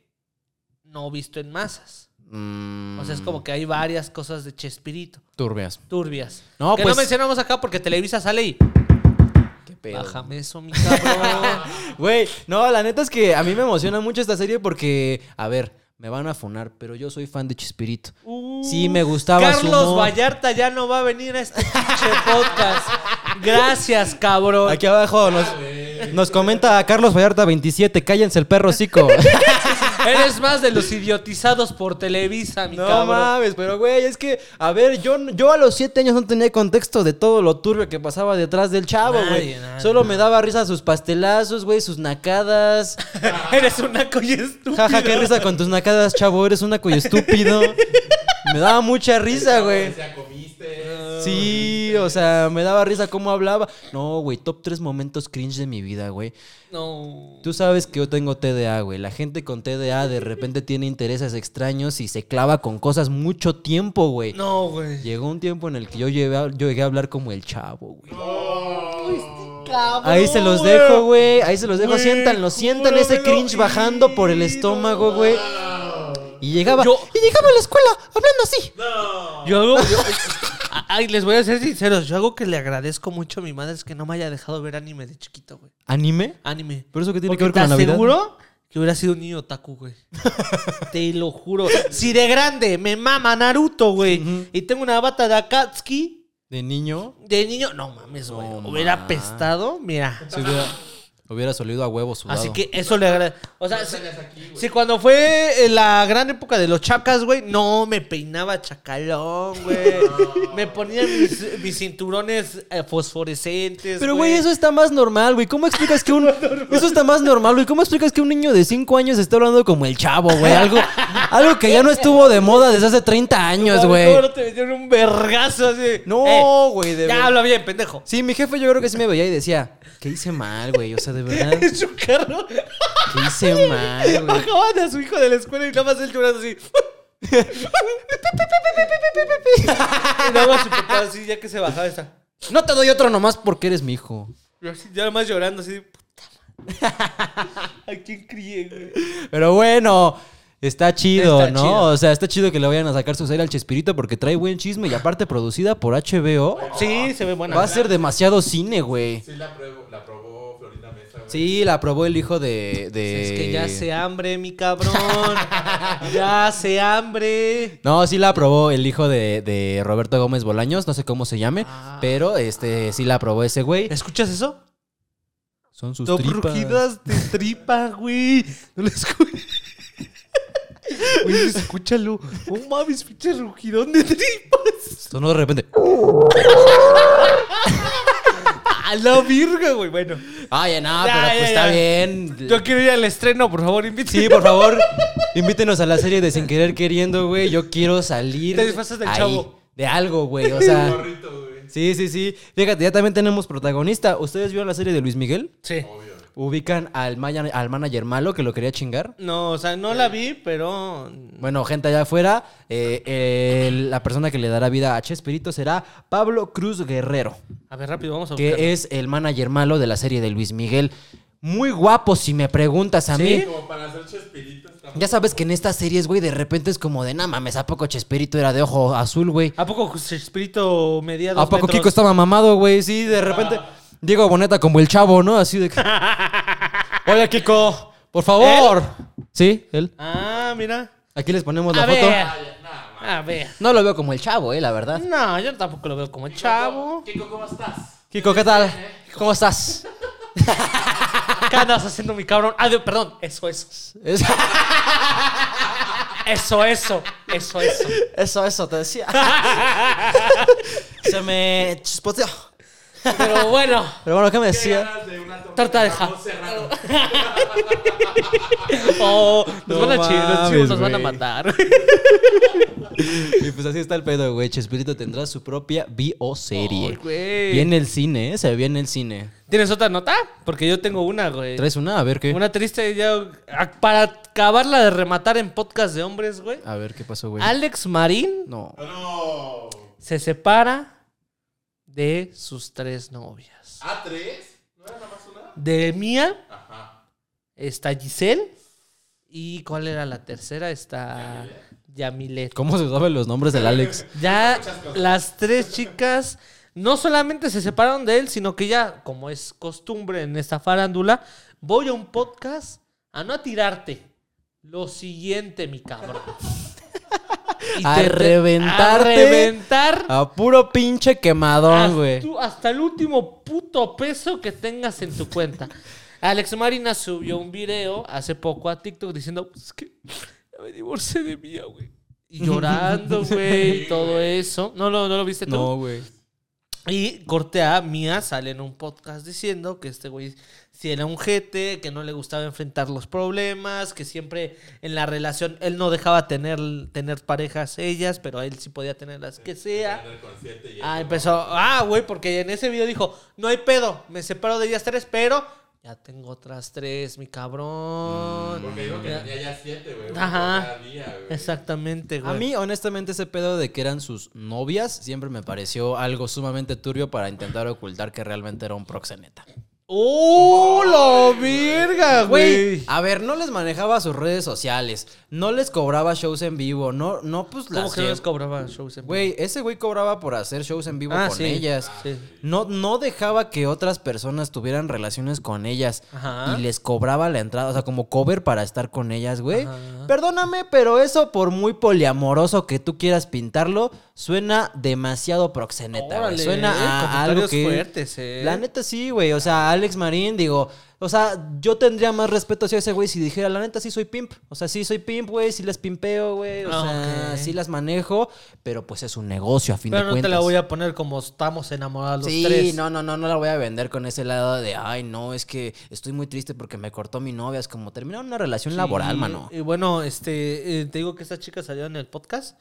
Speaker 2: no visto en masas.
Speaker 1: Mm,
Speaker 2: O sea, es como que hay varias cosas de Chespirito.
Speaker 1: Turbias.
Speaker 2: Turbias.
Speaker 1: No,
Speaker 2: que
Speaker 1: pues-
Speaker 2: no mencionamos acá porque Televisa sale y.
Speaker 1: Qué pedo.
Speaker 2: Bájame eso, mi cabrón.
Speaker 1: Güey, no, la neta es que a mí me emociona mucho esta serie porque, a ver, me van a funar, pero yo soy fan de Chespirito. Sí, me gustaba
Speaker 2: Carlos. Vallarta ya no va a venir a este pinche podcast. Gracias, cabrón.
Speaker 1: Aquí abajo nos, nos comenta Carlos Vallarta 27, cállense el perro cico.
Speaker 2: Eres más de los idiotizados por Televisa, mi
Speaker 1: No
Speaker 2: cabrón.
Speaker 1: mames, pero güey, es que, a ver, yo, yo a los siete años no tenía contexto de todo lo turbio que pasaba detrás del chavo, güey. Solo me daba risa sus pastelazos, güey, sus nacadas.
Speaker 2: Eres una coña estúpida.
Speaker 1: Jaja, qué risa con tus nacadas, chavo, eres una cuyo estúpido. Me daba mucha risa, güey. Sí, o sea, me daba risa cómo hablaba. No, güey, top tres momentos cringe de mi vida, güey.
Speaker 2: No.
Speaker 1: Tú sabes que yo tengo TDA, güey. La gente con TDA de repente tiene intereses extraños y se clava con cosas mucho tiempo, güey.
Speaker 2: No, güey.
Speaker 1: Llegó un tiempo en el que yo llegué a, yo llegué a hablar como el chavo, güey.
Speaker 2: Cabrón,
Speaker 1: Ahí se los dejo, güey. Ahí se los dejo.
Speaker 2: Güey,
Speaker 1: Siéntanlo, sientan ese cringe bajando por el estómago, güey. Y llegaba,
Speaker 2: Yo-
Speaker 1: y llegaba a la escuela hablando así.
Speaker 2: Yo hago. yo- ay, les voy a ser sinceros. Yo algo que le agradezco mucho a mi madre es que no me haya dejado ver anime de chiquito, güey.
Speaker 1: ¿Anime?
Speaker 2: Anime.
Speaker 1: ¿Pero eso qué tiene
Speaker 2: Porque
Speaker 1: que ver con
Speaker 2: te
Speaker 1: la Navidad?
Speaker 2: aseguro que hubiera sido un niño otaku, güey. te lo juro. Si de grande me mama Naruto, güey, y tengo una bata de Akatsuki
Speaker 1: De niño,
Speaker 2: de niño, no mames, güey.
Speaker 1: No
Speaker 2: hubiera apestado, mira.
Speaker 1: si hubiera, hubiera solido a huevo sudado.
Speaker 2: Así que eso le agradezco. O sea, si, si cuando fue eh, la gran época de los chacas, güey, no me peinaba chacalón, güey. Me ponía mis, mis cinturones eh, fosforescentes.
Speaker 1: Pero, güey, eso está más normal, güey. ¿Cómo explicas que un... Eso está más normal, güey. ¿Cómo explicas que un niño de 5 años está hablando como el chavo, güey? Algo, algo que ya no estuvo de moda desde hace 30 años,
Speaker 2: ¿Cómo
Speaker 1: güey.
Speaker 2: no te metieron un vergazo así? Eh,
Speaker 1: No, güey, de
Speaker 2: Ya habla bien, pendejo.
Speaker 1: Sí, mi jefe yo creo que sí me veía y decía, ¿qué hice mal, güey? O sea, de verdad, ¿qué
Speaker 2: En su carro.
Speaker 1: hice mal, güey?
Speaker 2: Bajaban a su hijo de la escuela y nada más él llorando así. y nada más su papá así, ya que se bajaba esta.
Speaker 1: No te doy otro nomás porque eres mi hijo.
Speaker 2: Yo así, ya más llorando, así. ¿A quién crié, güey?
Speaker 1: Pero bueno, está chido,
Speaker 2: Está
Speaker 1: ¿no?
Speaker 2: chido.
Speaker 1: O sea, está chido que le vayan a sacar su serie al Chespirito porque trae buen chisme y aparte producida por HBO.
Speaker 2: Sí, se ve buena.
Speaker 1: Va a ser demasiado cine, güey.
Speaker 3: Sí, la, pruebo, la probó.
Speaker 1: Sí, la aprobó el hijo de... de-
Speaker 2: Es que ya se hambre, mi cabrón. ya se hambre.
Speaker 1: No, sí la aprobó el hijo de, de Roberto Gómez Bolaños, no sé cómo se llame,
Speaker 2: Ah.
Speaker 1: pero este sí la aprobó ese güey.
Speaker 2: ¿Escuchas eso?
Speaker 1: Son sus
Speaker 2: Son
Speaker 1: tripas.
Speaker 2: rugidas de tripa, güey. No lo escuchas. Güey, escúchalo. No mames, pinche rugidón de tripas.
Speaker 1: Sonó de repente.
Speaker 2: A la virga, güey. Bueno,
Speaker 1: Ay, no,
Speaker 2: Ya,
Speaker 1: pero
Speaker 2: ya,
Speaker 1: pues
Speaker 2: ya.
Speaker 1: está bien.
Speaker 2: yo quiero ir al estreno, por favor, invítame.
Speaker 1: Sí, por favor, invítenos a la serie de Sin Querer Queriendo, güey. Yo quiero salir.
Speaker 2: Te disfrazas del
Speaker 1: ahí,
Speaker 2: chavo.
Speaker 1: De algo, güey. O sea.
Speaker 3: Gorrito, güey.
Speaker 1: sí, sí, sí. Fíjate, ya también tenemos protagonista. ¿Ustedes vieron la serie de Luis Miguel?
Speaker 2: Sí.
Speaker 3: Obvio.
Speaker 1: Ubican al, maya- al manager malo que lo quería chingar.
Speaker 2: No, o sea, no la vi, pero.
Speaker 1: Bueno, gente allá afuera, eh, la persona que le dará vida a Chespirito será Pablo Cruz Guerrero,
Speaker 2: A ver, rápido, vamos a buscar.
Speaker 1: que es el manager malo de la serie de Luis Miguel. Muy guapo, si me preguntas a
Speaker 2: ¿Sí?
Speaker 1: mí.
Speaker 3: Como para hacer chespiritos. está
Speaker 1: Ya sabes que en estas series, güey, de repente es como de, nah mames, ¿a poco Chespirito era de ojo azul, güey?
Speaker 2: ¿A poco Espíritu medía dos
Speaker 1: ¿A poco
Speaker 2: metros?
Speaker 1: Kiko estaba mamado, güey? Sí, de repente. Diego Boneta como el chavo, ¿no? Así de que. Oye, Kiko, por favor. Sí, él.
Speaker 2: Ah, mira.
Speaker 1: Aquí les ponemos la
Speaker 2: A
Speaker 1: foto.
Speaker 2: ver. A ver.
Speaker 1: No lo veo como el chavo, eh, la verdad.
Speaker 2: No, yo tampoco lo veo como el chavo.
Speaker 3: Kiko, ¿cómo estás?
Speaker 1: Kiko, ¿qué tal? ¿Cómo estás?
Speaker 2: ¿Qué andas haciendo, mi cabrón? Ah, de- perdón. Eso, eso.
Speaker 1: Es-
Speaker 2: Eso, eso. Eso, eso.
Speaker 1: Eso, eso, te decía. Se me chispoteó.
Speaker 2: Pero bueno.
Speaker 1: Pero bueno, ¿qué me decía?
Speaker 3: Ganas de una torta
Speaker 2: Torta de
Speaker 3: de jamón
Speaker 2: ja-
Speaker 3: serrano.
Speaker 2: Oh, nos
Speaker 1: No
Speaker 2: van a chingar, los
Speaker 1: mames,
Speaker 2: chivos nos van a
Speaker 1: güey.
Speaker 2: matar.
Speaker 1: Y pues así está el pedo, güey. Chespirito tendrá su propia bioserie.
Speaker 2: Ay, güey.
Speaker 1: Viene el cine, ¿eh? Se viene el cine.
Speaker 2: ¿Tienes otra nota? Porque yo tengo una, güey.
Speaker 1: ¿Traes una? A ver qué.
Speaker 2: Una triste ya. a- Para acabarla de rematar en podcast de hombres, güey.
Speaker 1: A ver qué pasó, güey.
Speaker 2: Alex Marín
Speaker 1: No.
Speaker 3: No.
Speaker 2: se separa de sus tres novias.
Speaker 3: ¿A tres? ¿No era nada más una?
Speaker 2: De Mía
Speaker 3: Ajá.
Speaker 2: está Giselle. ¿Y cuál era la tercera? Está Yamilet.
Speaker 1: ¿Cómo se saben los nombres del Alex?
Speaker 2: Ya las tres chicas no solamente se separaron de él, sino que ya, como es costumbre en esta farándula, voy a un podcast a no a tirarte. Lo siguiente, mi cabrón.
Speaker 1: A
Speaker 2: te- te-
Speaker 1: reventarte.
Speaker 2: A reventar.
Speaker 1: A puro pinche quemadón, güey.
Speaker 2: hasta el último puto peso que tengas en tu cuenta. Alex Marina subió un video hace poco a TikTok diciendo, pues es que ya me divorcié de mía, güey. Y llorando, güey, y todo eso. ¿No lo, no lo viste tú?
Speaker 1: No, güey.
Speaker 2: Y corte a Mía sale en un podcast diciendo que este güey si era un jete, que no le gustaba enfrentar los problemas, que siempre en la relación él no dejaba tener, tener parejas ellas, pero él sí podía tener las que sea. Ah, empezó, ah, güey, porque en ese video dijo, no hay pedo, me separo de ellas tres, pero ya tengo otras tres, mi cabrón.
Speaker 3: Porque digo que
Speaker 2: Ya-
Speaker 3: tenía ya siete, güey.
Speaker 2: Ajá.
Speaker 3: por cada día, güey.
Speaker 2: Exactamente, güey.
Speaker 1: A mí, honestamente, ese pedo de que eran sus novias siempre me pareció algo sumamente turbio para intentar ocultar que realmente era un proxeneta.
Speaker 2: ¡Oh, la verga,
Speaker 1: Güey, a ver, no les manejaba sus redes sociales, no les cobraba shows en vivo, no, no, pues
Speaker 2: ¿Cómo
Speaker 1: las
Speaker 2: que no les cobraba shows en vivo?
Speaker 1: Güey, ese güey cobraba por hacer shows en vivo
Speaker 2: Ah,
Speaker 1: con
Speaker 2: sí.
Speaker 1: ellas.
Speaker 2: Sí.
Speaker 1: No, no dejaba que otras personas tuvieran relaciones con ellas.
Speaker 2: Ajá.
Speaker 1: Y les cobraba la entrada, o sea, como cover para estar con ellas, güey. Perdóname, pero eso, por muy poliamoroso que tú quieras pintarlo, suena demasiado proxeneta, güey.
Speaker 2: Órale,
Speaker 1: Suena
Speaker 2: eh,
Speaker 1: a algo que...
Speaker 2: fuertes, eh.
Speaker 1: La neta sí, güey. O sea, Alex Marín, digo... O sea, yo tendría más respeto hacia ese güey si dijera, la neta sí soy pimp. O sea, sí soy pimp, güey, sí las pimpeo, güey. O
Speaker 2: Ah,
Speaker 1: sea, sí las manejo, pero pues es un negocio a fin
Speaker 2: Pero
Speaker 1: de
Speaker 2: no
Speaker 1: cuentas.
Speaker 2: te la voy a poner como estamos enamorados los
Speaker 1: Sí,
Speaker 2: tres.
Speaker 1: no, no, no, no la voy a vender con ese lado de, ay, no, es que estoy muy triste porque me cortó mi novia. Es como terminar una relación
Speaker 2: Sí,
Speaker 1: laboral, mano.
Speaker 2: Y bueno, este, eh, te digo que esta chica salió en el podcast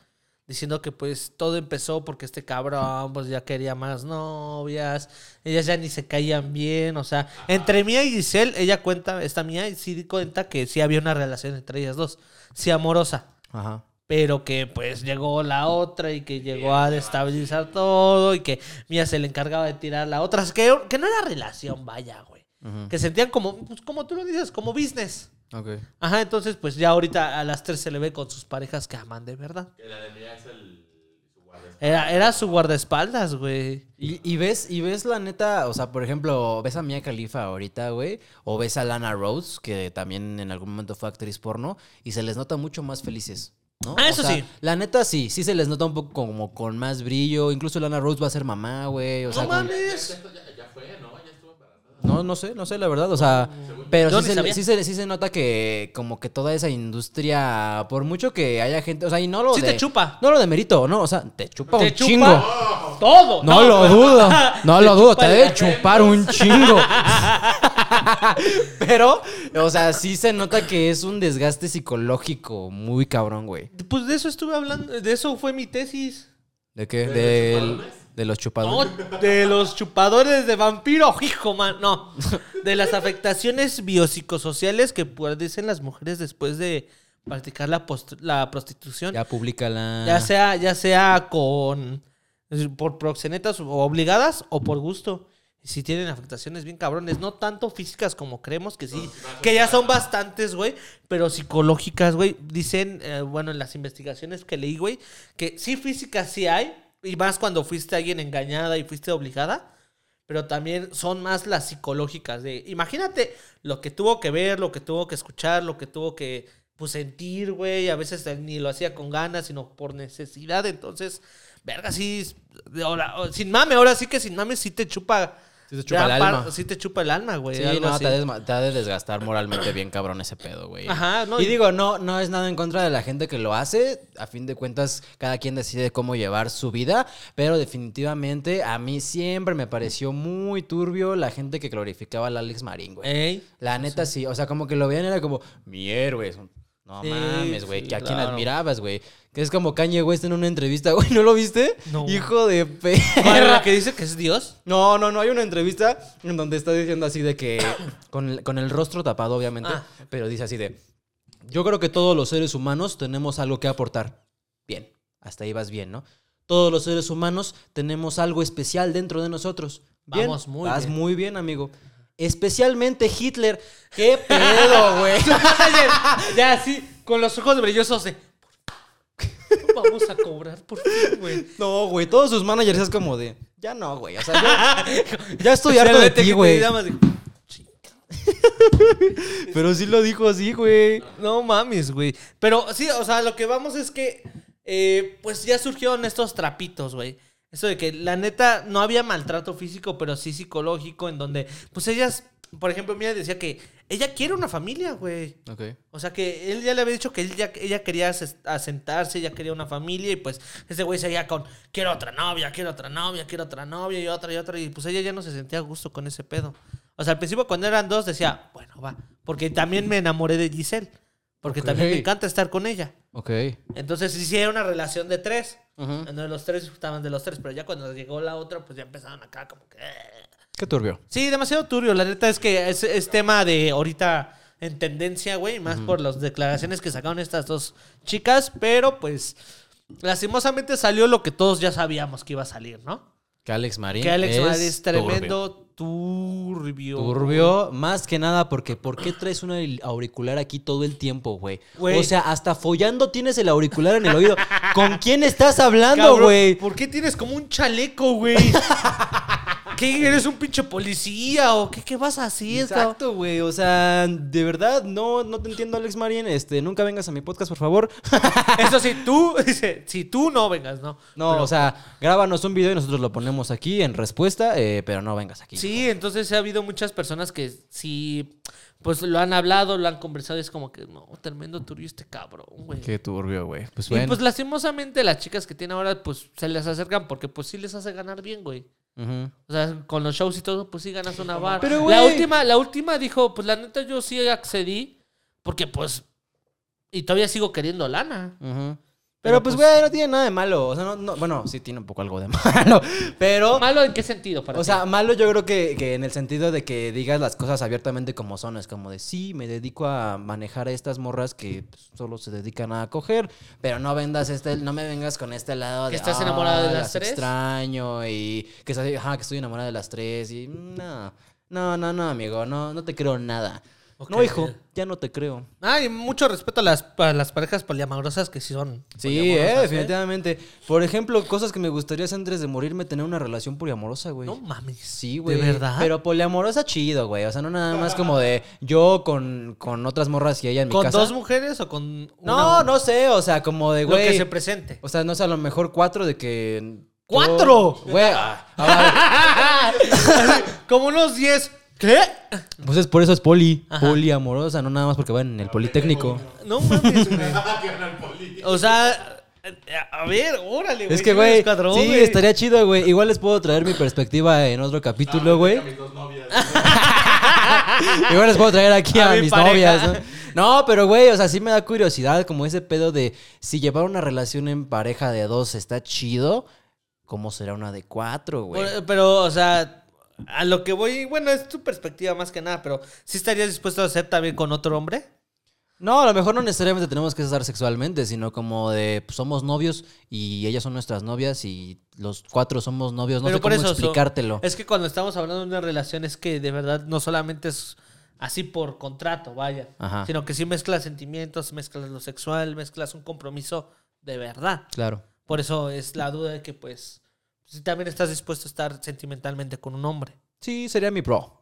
Speaker 2: diciendo que pues todo empezó porque este cabrón pues ya quería más novias, ellas ya ni se caían bien, o sea, entre Mía y Giselle, ella cuenta, esta Mía sí cuenta que sí había una relación entre ellas dos, sí amorosa,
Speaker 1: Ajá.
Speaker 2: pero que pues llegó la otra y que llegó a destabilizar todo y que Mía se le encargaba de tirar la otra. Es que, que no era relación, vaya, güey.
Speaker 1: Ujú.
Speaker 2: Que sentían como, pues como tú lo dices, como business.
Speaker 1: Ok.
Speaker 2: Ajá, entonces pues ya ahorita a las tres se le ve con sus parejas que aman de verdad.
Speaker 3: Que la de Mía es el, su guardaespaldas.
Speaker 2: Era, era su guardaespaldas, güey.
Speaker 1: Y, y ves, y ves la neta, o sea, por ejemplo, ves a Mia Khalifa ahorita, güey, o ves a Lana Rhodes, que también en algún momento fue actriz porno, y se les nota mucho más felices. ¿no?
Speaker 2: Ah,
Speaker 1: O
Speaker 2: eso
Speaker 1: sea,
Speaker 2: sí.
Speaker 1: La neta sí, sí se les nota un poco como con más brillo. Incluso Lana Rhodes va a ser mamá, güey. O sea,
Speaker 2: no
Speaker 1: con-
Speaker 2: mames.
Speaker 3: Esto ya, ya fue, ¿no?
Speaker 1: No, no sé, no sé, la verdad. O sea, pero sí se, sí, se, sí se nota que como que toda esa industria, por mucho que haya gente, o sea, y no lo
Speaker 2: Sí
Speaker 1: de...
Speaker 2: te chupa.
Speaker 1: No lo de mérito, no, o sea, te chupa
Speaker 2: Te
Speaker 1: un
Speaker 2: chupa
Speaker 1: chingo.
Speaker 2: todo.
Speaker 1: No, lo dudo, no
Speaker 2: Te
Speaker 1: lo dudo,
Speaker 2: chupa
Speaker 1: te
Speaker 2: el-
Speaker 1: debe chupar un chingo. Pero, o sea, sí se nota que es un desgaste psicológico muy cabrón, güey.
Speaker 2: Pues de eso estuve hablando, de eso fue mi tesis.
Speaker 1: ¿De qué?
Speaker 3: ¿De los chupadores?
Speaker 1: de los
Speaker 2: No,
Speaker 1: chupadores.
Speaker 2: de los chupadores de vampiro, hijo, man. No. De las afectaciones biopsicosociales que padecen las mujeres después de practicar la, post- la prostitución.
Speaker 1: Ya públicala.
Speaker 2: Ya sea, ya sea con por proxenetas o obligadas o por gusto. Si tienen afectaciones bien cabrones, no tanto físicas como creemos que sí, que ya son bastantes, güey, pero psicológicas, güey. Dicen, eh, bueno, en las investigaciones que leí, güey, que sí físicas sí hay, y más cuando fuiste alguien engañada y fuiste obligada, pero también son más las psicológicas de, imagínate lo que tuvo que ver, lo que tuvo que escuchar, lo que tuvo que pues, sentir, güey, a veces ni lo hacía con ganas, sino por necesidad, entonces, verga, sí, ahora, sin mame, ahora sí que sin mame sí te chupa,
Speaker 1: Sí te chupa el alma.
Speaker 2: sí te chupa el alma, güey.
Speaker 1: Sí, no, te ha, te ha de desgastar moralmente bien cabrón ese pedo, güey.
Speaker 2: Ajá, no,
Speaker 1: Y
Speaker 2: y-
Speaker 1: digo, no, no es nada en contra de la gente que lo hace. A fin de cuentas, cada quien decide cómo llevar su vida. Pero definitivamente a mí siempre me pareció muy turbio la gente que glorificaba al Alex Marín, güey.
Speaker 2: Ey,
Speaker 1: La neta sí, o sea, como que lo veían era como mi héroe. No
Speaker 2: Sí,
Speaker 1: mames, güey,
Speaker 2: sí,
Speaker 1: que a quien
Speaker 2: claro.
Speaker 1: admirabas, güey. Que es como Kanye West en una entrevista, güey, ¿no lo viste?
Speaker 2: No.
Speaker 1: Hijo de
Speaker 2: ¿cuál es
Speaker 1: perra.
Speaker 2: que dice que es Dios?
Speaker 1: No, no, no, hay una entrevista en donde está diciendo así de que, con el, con el rostro tapado, obviamente,
Speaker 2: Ah.
Speaker 1: pero dice así de, yo creo que todos los seres humanos tenemos algo que aportar. Bien, hasta ahí vas bien, ¿no? Todos los seres humanos tenemos algo especial dentro de nosotros. Bien,
Speaker 2: Vamos muy
Speaker 1: vas
Speaker 2: bien.
Speaker 1: muy bien, amigo. Especialmente Hitler. ¿Qué pedo, güey?
Speaker 2: ya, sí, con los ojos brillosos de... Vamos a cobrar por güey.
Speaker 1: No, güey, todos sus managers es como de, ya no, güey, o sea, ya, ya estoy harto de ti, güey. Pero sí lo dijo así, güey.
Speaker 2: No mames, güey. Pero sí, o sea, lo que vamos es que, eh, pues ya surgieron estos trapitos, güey. Eso de que la neta no había maltrato físico, pero sí psicológico, en donde, pues ellas, por ejemplo, mira, decía que ella quiere una familia, güey.
Speaker 1: Ok.
Speaker 2: O sea que él ya le había dicho que él ya- ella quería asentarse, ella quería una familia y pues ese güey seguía con quiero otra novia, quiero otra novia, quiero otra novia y otra y otra y pues ella ya no se sentía a gusto con ese pedo. O sea, al principio cuando eran dos decía, bueno, va, porque también me enamoré de Giselle, porque también me encanta estar con ella.
Speaker 1: Ok.
Speaker 2: Entonces sí, sí era una relación de tres.
Speaker 1: Ujú.
Speaker 2: En donde los tres estaban de los tres, pero ya cuando llegó la otra, pues ya empezaron acá como que... "Eh".
Speaker 1: Qué turbio.
Speaker 2: Sí, demasiado turbio. La neta es que es, es tema de ahorita en tendencia, güey. Más por las declaraciones que sacaron estas dos chicas. Pero pues, lastimosamente salió lo que todos ya sabíamos que iba a salir, ¿no?
Speaker 1: Que Alex Marín.
Speaker 2: Que Alex
Speaker 1: es
Speaker 2: Marín es tremendo turbio.
Speaker 1: Turbio, más que nada porque ¿por qué traes un auricul- auricular aquí todo el tiempo, güey?
Speaker 2: Güey.
Speaker 1: O sea, hasta follando tienes el auricular en el oído. ¿Con quién estás hablando,
Speaker 2: Cabrón,
Speaker 1: güey?
Speaker 2: ¿Por qué tienes como un chaleco, güey? ¿Qué eres un pinche policía o qué, qué vas a hacer?
Speaker 1: Exacto, güey. O sea, de verdad, no, no te entiendo, Alex Marín. Este, nunca vengas a mi podcast, por favor.
Speaker 2: Eso sí, tú, dice, si tú no vengas, ¿no?
Speaker 1: No,
Speaker 2: Pero-
Speaker 1: o sea, grábanos un video y nosotros lo ponemos aquí en respuesta, eh, pero no vengas aquí.
Speaker 2: Sí, entonces ha habido muchas personas que sí, pues lo han hablado, lo han conversado y es como que, no, tremendo turbio este cabrón, güey.
Speaker 1: Qué turbio, güey. Pues
Speaker 2: Y
Speaker 1: bueno.
Speaker 2: pues lastimosamente las chicas que tiene ahora, pues se les acercan porque pues sí les hace ganar bien, güey. O sea, con los shows y todo, pues sí ganas una barra.
Speaker 1: Pero,
Speaker 2: la última, la última dijo, pues la neta yo sí accedí, porque pues, y todavía sigo queriendo lana.
Speaker 1: Ujú. Pero pues, güey, no tiene nada de malo. O sea, no, no- bueno, sí tiene un poco algo de malo. Pero,
Speaker 2: ¿Malo en qué sentido? Para
Speaker 1: o
Speaker 2: ti?
Speaker 1: sea, malo yo creo que, que en el sentido de que digas las cosas abiertamente como son. Es como de, sí, me dedico a manejar a estas morras que pues, solo se dedican a coger. Pero no vendas este, no me vengas con este lado
Speaker 2: Que
Speaker 1: de.
Speaker 2: estás enamorado de
Speaker 1: "Ah,
Speaker 2: las tres".
Speaker 1: extraño y que, ajá, que estoy enamorada de las tres. Y no, no, no, no, amigo. No, no te creo nada. No, hijo, ya no te creo.
Speaker 2: Ah, y mucho respeto a las, a las parejas poliamorosas que sí son.
Speaker 1: Sí,
Speaker 2: poliamorosas,
Speaker 1: eh, definitivamente. Por ejemplo, cosas que me gustaría hacer antes de morirme, tener una relación poliamorosa, güey.
Speaker 2: No mames.
Speaker 1: Sí, güey.
Speaker 2: ¿De verdad?
Speaker 1: Pero poliamorosa chido, güey. O sea, no nada más como de yo con, con otras morras y ella en mi
Speaker 2: ¿Con
Speaker 1: casa.
Speaker 2: dos mujeres o con
Speaker 1: No,
Speaker 2: una?
Speaker 1: no sé. O sea, como de,
Speaker 2: Lo
Speaker 1: güey.
Speaker 2: que se presente.
Speaker 1: O sea, no sé, a lo mejor cuatro de que.
Speaker 2: ¡Cuatro!
Speaker 1: Güey. ah, ah,
Speaker 2: Como unos 10. ¿Qué?
Speaker 1: pues es por eso es poli.
Speaker 2: Ajá.
Speaker 1: Poliamorosa, no nada más porque van en el Politécnico.
Speaker 2: No mames, güey.
Speaker 3: Que van al poli.
Speaker 2: O sea, a ver, órale, güey.
Speaker 1: Es que, güey, sí,
Speaker 2: güey.
Speaker 1: estaría chido, güey. Igual les puedo traer mi perspectiva en otro capítulo, güey.
Speaker 3: A mis dos novias.
Speaker 1: Igual les puedo traer aquí
Speaker 2: A
Speaker 1: a,
Speaker 2: mi
Speaker 1: mis
Speaker 2: pareja.
Speaker 1: novias, ¿no? No, pero güey, o sea, sí me da curiosidad como ese pedo de si llevar una relación en pareja de dos está chido, ¿cómo será una de cuatro, güey?
Speaker 2: Pero, o sea, a lo que voy, bueno, es tu perspectiva más que nada, pero ¿sí estarías dispuesto a hacer también con otro hombre?
Speaker 1: No, a lo mejor no necesariamente tenemos que estar sexualmente, sino como de pues, somos novios y ellas son nuestras novias y los cuatro somos novios. No
Speaker 2: Pero
Speaker 1: sé
Speaker 2: por
Speaker 1: cómo
Speaker 2: eso,
Speaker 1: explicártelo.
Speaker 2: Es que cuando estamos hablando de una relación es que de verdad no solamente es así por contrato, vaya,
Speaker 1: Ajá.
Speaker 2: sino que sí mezclas sentimientos, mezclas lo sexual, mezclas un compromiso de verdad.
Speaker 1: Claro.
Speaker 2: Por eso es la duda de que, pues, si también estás dispuesto a estar sentimentalmente con un hombre.
Speaker 1: Sí, sería mi bro.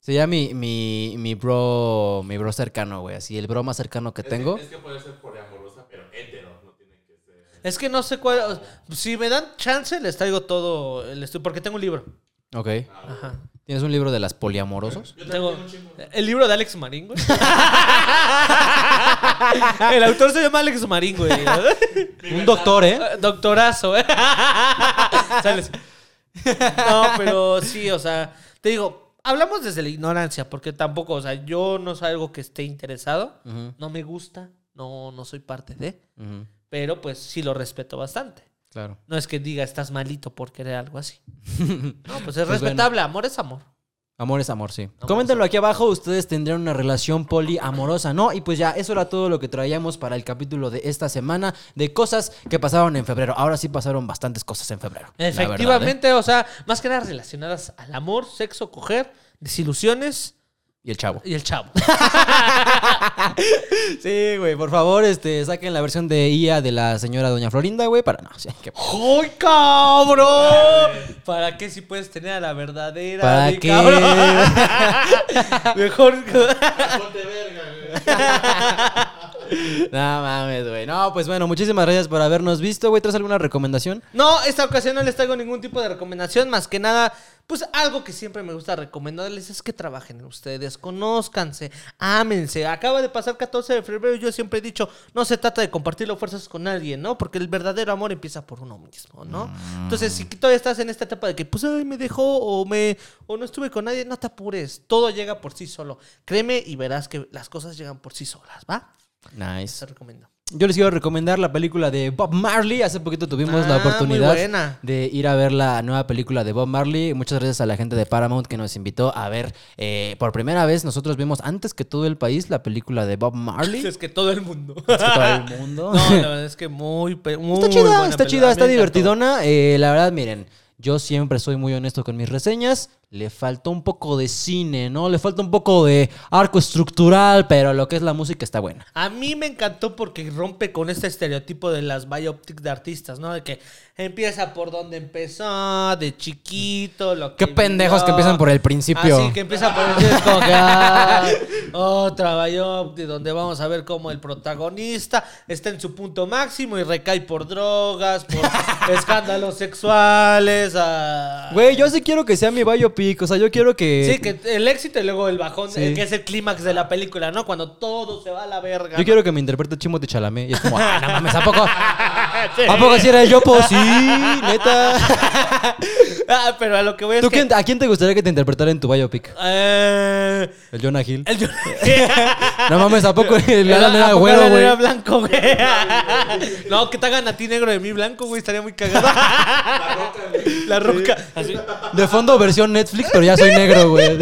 Speaker 1: Sería mi, mi, mi bro, mi bro cercano, güey. Así, el bro más cercano que
Speaker 3: Es que-
Speaker 1: tengo.
Speaker 3: Es que puede ser poliamorosa, pero hetero. No tiene que ser.
Speaker 2: Es que no sé cuál. Si me dan chance, les traigo todo el estudio. Porque tengo un libro.
Speaker 1: Ok.
Speaker 2: Ajá.
Speaker 1: ¿Tienes un libro de las poliamorosos?
Speaker 3: Yo
Speaker 2: Tengo el libro de Alex Marín, güey. el autor se llama Alex Marín, güey.
Speaker 1: Un doctor, ¿eh?
Speaker 2: Doctorazo, ¿eh? Sales. No, pero sí, o sea, te digo, hablamos desde la ignorancia, porque tampoco, o sea, yo no soy algo que esté interesado, no me gusta, no, no soy parte de, pero pues sí lo respeto bastante.
Speaker 1: Claro.
Speaker 2: No es que diga estás malito por querer algo así. No, pues es
Speaker 1: Pues
Speaker 2: respetable, amor es amor.
Speaker 1: Amor es amor, sí.
Speaker 2: Amor
Speaker 1: Coméntenlo aquí abajo, ustedes tendrían una relación poliamorosa, ¿no? Y pues ya, eso era todo lo que traíamos para el capítulo de esta semana de cosas que pasaron en febrero. Ahora sí pasaron bastantes cosas en febrero. verdad, ¿eh?
Speaker 2: Efectivamente, o sea, más que nada relacionadas al amor, sexo, coger, desilusiones
Speaker 1: Y el chavo.
Speaker 2: y el chavo.
Speaker 1: Sí, güey, por favor, este, saquen la versión de IA de la señora Doña Florinda, güey, para no, sí, que-
Speaker 2: ¡Ay, cabrón! ¿Para qué si puedes tener a la verdadera?
Speaker 1: ¿Para
Speaker 2: mi
Speaker 1: qué?
Speaker 2: cabrón? Mejor.
Speaker 3: Ponte verga, güey.
Speaker 1: No mames, güey. No, pues bueno, muchísimas gracias por habernos visto, güey. ¿Traes alguna recomendación?
Speaker 2: No, esta ocasión no les traigo ningún tipo de recomendación, más que nada, pues algo que siempre me gusta recomendarles es que trabajen en ustedes, conózcanse, ámense. Acaba de pasar 14 de febrero y yo siempre he dicho, no se trata de compartir las fuerzas con alguien, ¿no? Porque el verdadero amor empieza por uno mismo, ¿no? Entonces, si todavía estás en esta etapa de que, pues, ay, me dejó o me o no estuve con nadie, no te apures, todo llega por sí solo. Créeme y verás que las cosas llegan por sí solas, ¿va?
Speaker 1: Nice.
Speaker 2: Te recomiendo.
Speaker 1: Yo les quiero recomendar la película de Bob Marley. Hace poquito tuvimos
Speaker 2: Ah,
Speaker 1: la
Speaker 2: muy
Speaker 1: oportunidad de ir a ver la nueva película de Bob Marley. Muchas gracias a la gente de Paramount que nos invitó a ver eh, por primera vez. Nosotros vimos antes que todo el país la película de Bob Marley.
Speaker 2: Es que todo el mundo.
Speaker 1: Es que todo el mundo.
Speaker 2: No, la verdad es que muy, muy
Speaker 1: Está chida,
Speaker 2: buena
Speaker 1: está
Speaker 2: película.
Speaker 1: chida, está divertidona. Eh, la verdad, miren, yo siempre soy muy honesto con mis reseñas. Le faltó un poco de cine, ¿no? Le falta un poco de arco estructural, pero lo que es la música está buena.
Speaker 2: A mí me encantó porque rompe con este estereotipo de las biopics de artistas, ¿no? De que empieza por donde empezó, de chiquito, lo que
Speaker 1: Qué pendejos
Speaker 2: vivió.
Speaker 1: que empiezan por el principio.
Speaker 2: Así que empieza por el es como que, ah, otra biopic donde vamos a ver cómo el protagonista está en su punto máximo y recae por drogas, por escándalos sexuales. ah.
Speaker 1: Güey, yo sí quiero que sea mi biopic. O sea, yo quiero que.
Speaker 2: Sí, que el éxito y luego el bajón,
Speaker 1: Sí.
Speaker 2: que es el clímax de la película, ¿no? Cuando todo se va a la verga.
Speaker 1: Yo quiero que me interprete Chimote Chalamet. Y es como, ah, no mames, ¿a poco?
Speaker 2: Sí.
Speaker 1: ¿A poco si era el Yopo? Sí, neta.
Speaker 2: Ah, pero a lo que voy es
Speaker 1: ¿Tú quién- ¿A quién te gustaría que te interpretara en tu biopic?
Speaker 2: Eh,
Speaker 1: ¿El Jonah Hill?
Speaker 2: el
Speaker 1: No mames, ¿a poco el
Speaker 2: ¿A
Speaker 1: Alan era güero, güey?
Speaker 2: era blanco, güey? No, que te hagan a ti negro de mí blanco, güey. Estaría muy cagado.
Speaker 3: La roca, güey.
Speaker 2: La roca. Así.
Speaker 1: De fondo versión Netflix, pero ya soy negro, güey.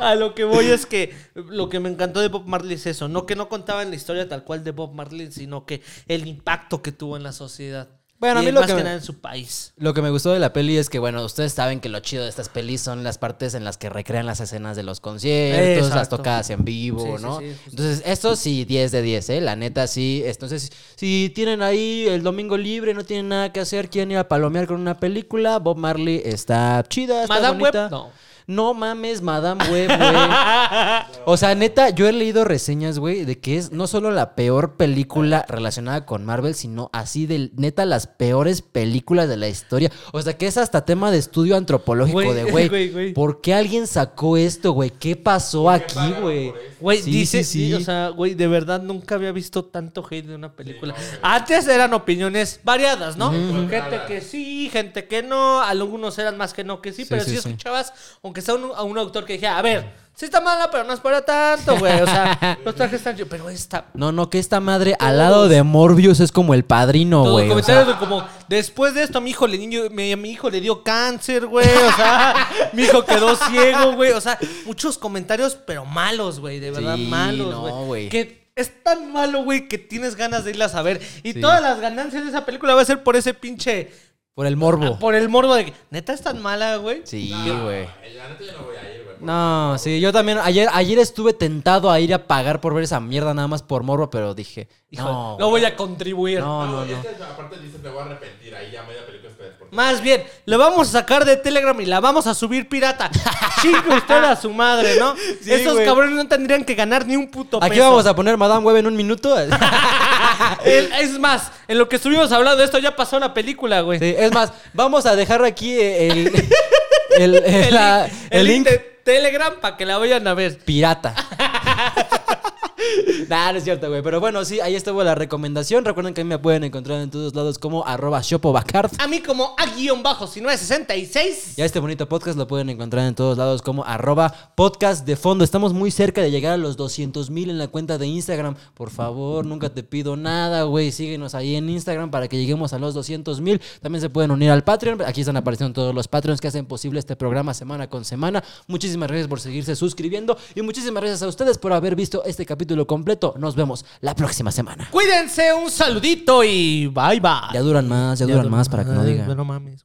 Speaker 2: A lo que voy es que lo que me encantó de Bob Marley es eso. No que no contaban la historia tal cual de Bob Marley, sino que el impacto que tuvo en la sociedad.
Speaker 1: Bueno, a mí lo
Speaker 2: más
Speaker 1: que
Speaker 2: que
Speaker 1: me-
Speaker 2: nada en su país.
Speaker 1: Lo que me gustó de la peli es que, bueno, ustedes saben que lo chido de estas pelis son las partes en las que recrean las escenas de los conciertos, las tocadas en vivo,
Speaker 2: Sí,
Speaker 1: ¿no?
Speaker 2: sí.
Speaker 1: Entonces, esto sí, 10 de 10, ¿eh? La neta, sí. Entonces, si tienen ahí el domingo libre, no tienen nada que hacer, quieren ir a palomear con una película, Bob Marley está chida, está
Speaker 2: Madame
Speaker 1: bonita.
Speaker 2: Web, no.
Speaker 1: No mames, Madame Web, güey. O sea, neta, yo he leído reseñas, güey, de que es no solo la peor película relacionada con Marvel, sino así de neta las peores películas de la historia. O sea, que es hasta tema de estudio antropológico
Speaker 2: Güey,
Speaker 1: de, güey. ¿por qué alguien sacó esto, güey? ¿Qué pasó aquí, güey?
Speaker 2: Güey,
Speaker 1: Sí,
Speaker 2: dice,
Speaker 1: sí, sí.
Speaker 2: o sea, güey, de verdad nunca había visto tanto hate de una película. Antes eran opiniones variadas, ¿no? Gente que sí, gente que no, algunos eran más que no que sí,
Speaker 1: Sí,
Speaker 2: pero
Speaker 1: sí.
Speaker 2: escuchabas, aunque sea un, a un autor que dijera, a ver, sí está mala, pero no es para tanto, güey. O sea, los trajes están pero esta...
Speaker 1: No, no, que esta madre al lado de Morbius es como el padrino, güey. o
Speaker 2: comentarios
Speaker 1: sea,
Speaker 2: de como, después de esto mi hijo le niño, mi, mi hijo le dio cáncer, güey. O sea, mi hijo quedó ciego, güey. O sea, muchos comentarios, pero malos, güey. De verdad,
Speaker 1: Sí,
Speaker 2: malos,
Speaker 1: no,
Speaker 2: güey.
Speaker 1: güey.
Speaker 2: que es tan malo, güey, que tienes ganas de irlas a ver. Y
Speaker 1: Sí.
Speaker 2: todas las ganancias de esa película va a ser por ese pinche.
Speaker 1: Por el morbo.
Speaker 2: Por el morbo de que, neta, es tan mala, güey.
Speaker 1: Sí, güey.
Speaker 3: La neta yo no voy a ir, güey.
Speaker 1: No, sí, yo también ayer, ayer estuve tentado a ir a pagar por ver esa mierda nada más por morbo, pero dije,
Speaker 2: Hijo,
Speaker 1: no,
Speaker 2: no voy a contribuir.
Speaker 1: no,
Speaker 3: No,
Speaker 1: no, no.
Speaker 3: es que aparte dices, me voy a arrepentir. Ahí ya media película
Speaker 2: Más bien, le vamos a sacar de Telegram y la vamos a subir pirata. Chingue usted a su madre, ¿no?
Speaker 1: Sí,
Speaker 2: Esos
Speaker 1: güey.
Speaker 2: cabrones no tendrían que ganar ni un puto
Speaker 1: Aquí
Speaker 2: peso.
Speaker 1: vamos a poner Madame Web en un minuto.
Speaker 2: El- es más, en lo que estuvimos hablando de esto ya pasó la película, güey.
Speaker 1: Sí, es más, vamos a dejar aquí el, el, el-
Speaker 2: El,
Speaker 1: la-
Speaker 2: link,
Speaker 1: el
Speaker 2: el
Speaker 1: link
Speaker 2: link de Telegram para que la vayan a ver.
Speaker 1: pirata. Nah, no es cierto, güey. Pero bueno, sí, ahí estuvo la recomendación. Recuerden que a mí me pueden encontrar en todos lados como arroba shopobacard.
Speaker 2: A mí como A-1966.
Speaker 1: Ya este bonito podcast lo pueden encontrar en todos lados como arroba podcast de fondo. Estamos muy cerca de llegar a los 200 mil en la cuenta de Instagram. Por favor, nunca te pido nada, güey. Síguenos ahí en Instagram para que lleguemos a los 200 mil. También se pueden unir al Patreon. Aquí están apareciendo todos los Patreons que hacen posible este programa semana con semana. Muchísimas gracias por seguirse suscribiendo y muchísimas gracias a ustedes por haber visto este capítulo completo. Nos vemos la próxima semana.
Speaker 2: Cuídense, un saludito y bye bye.
Speaker 1: Ya duran más, ya, duran más para que no digan.
Speaker 2: No mames, güey.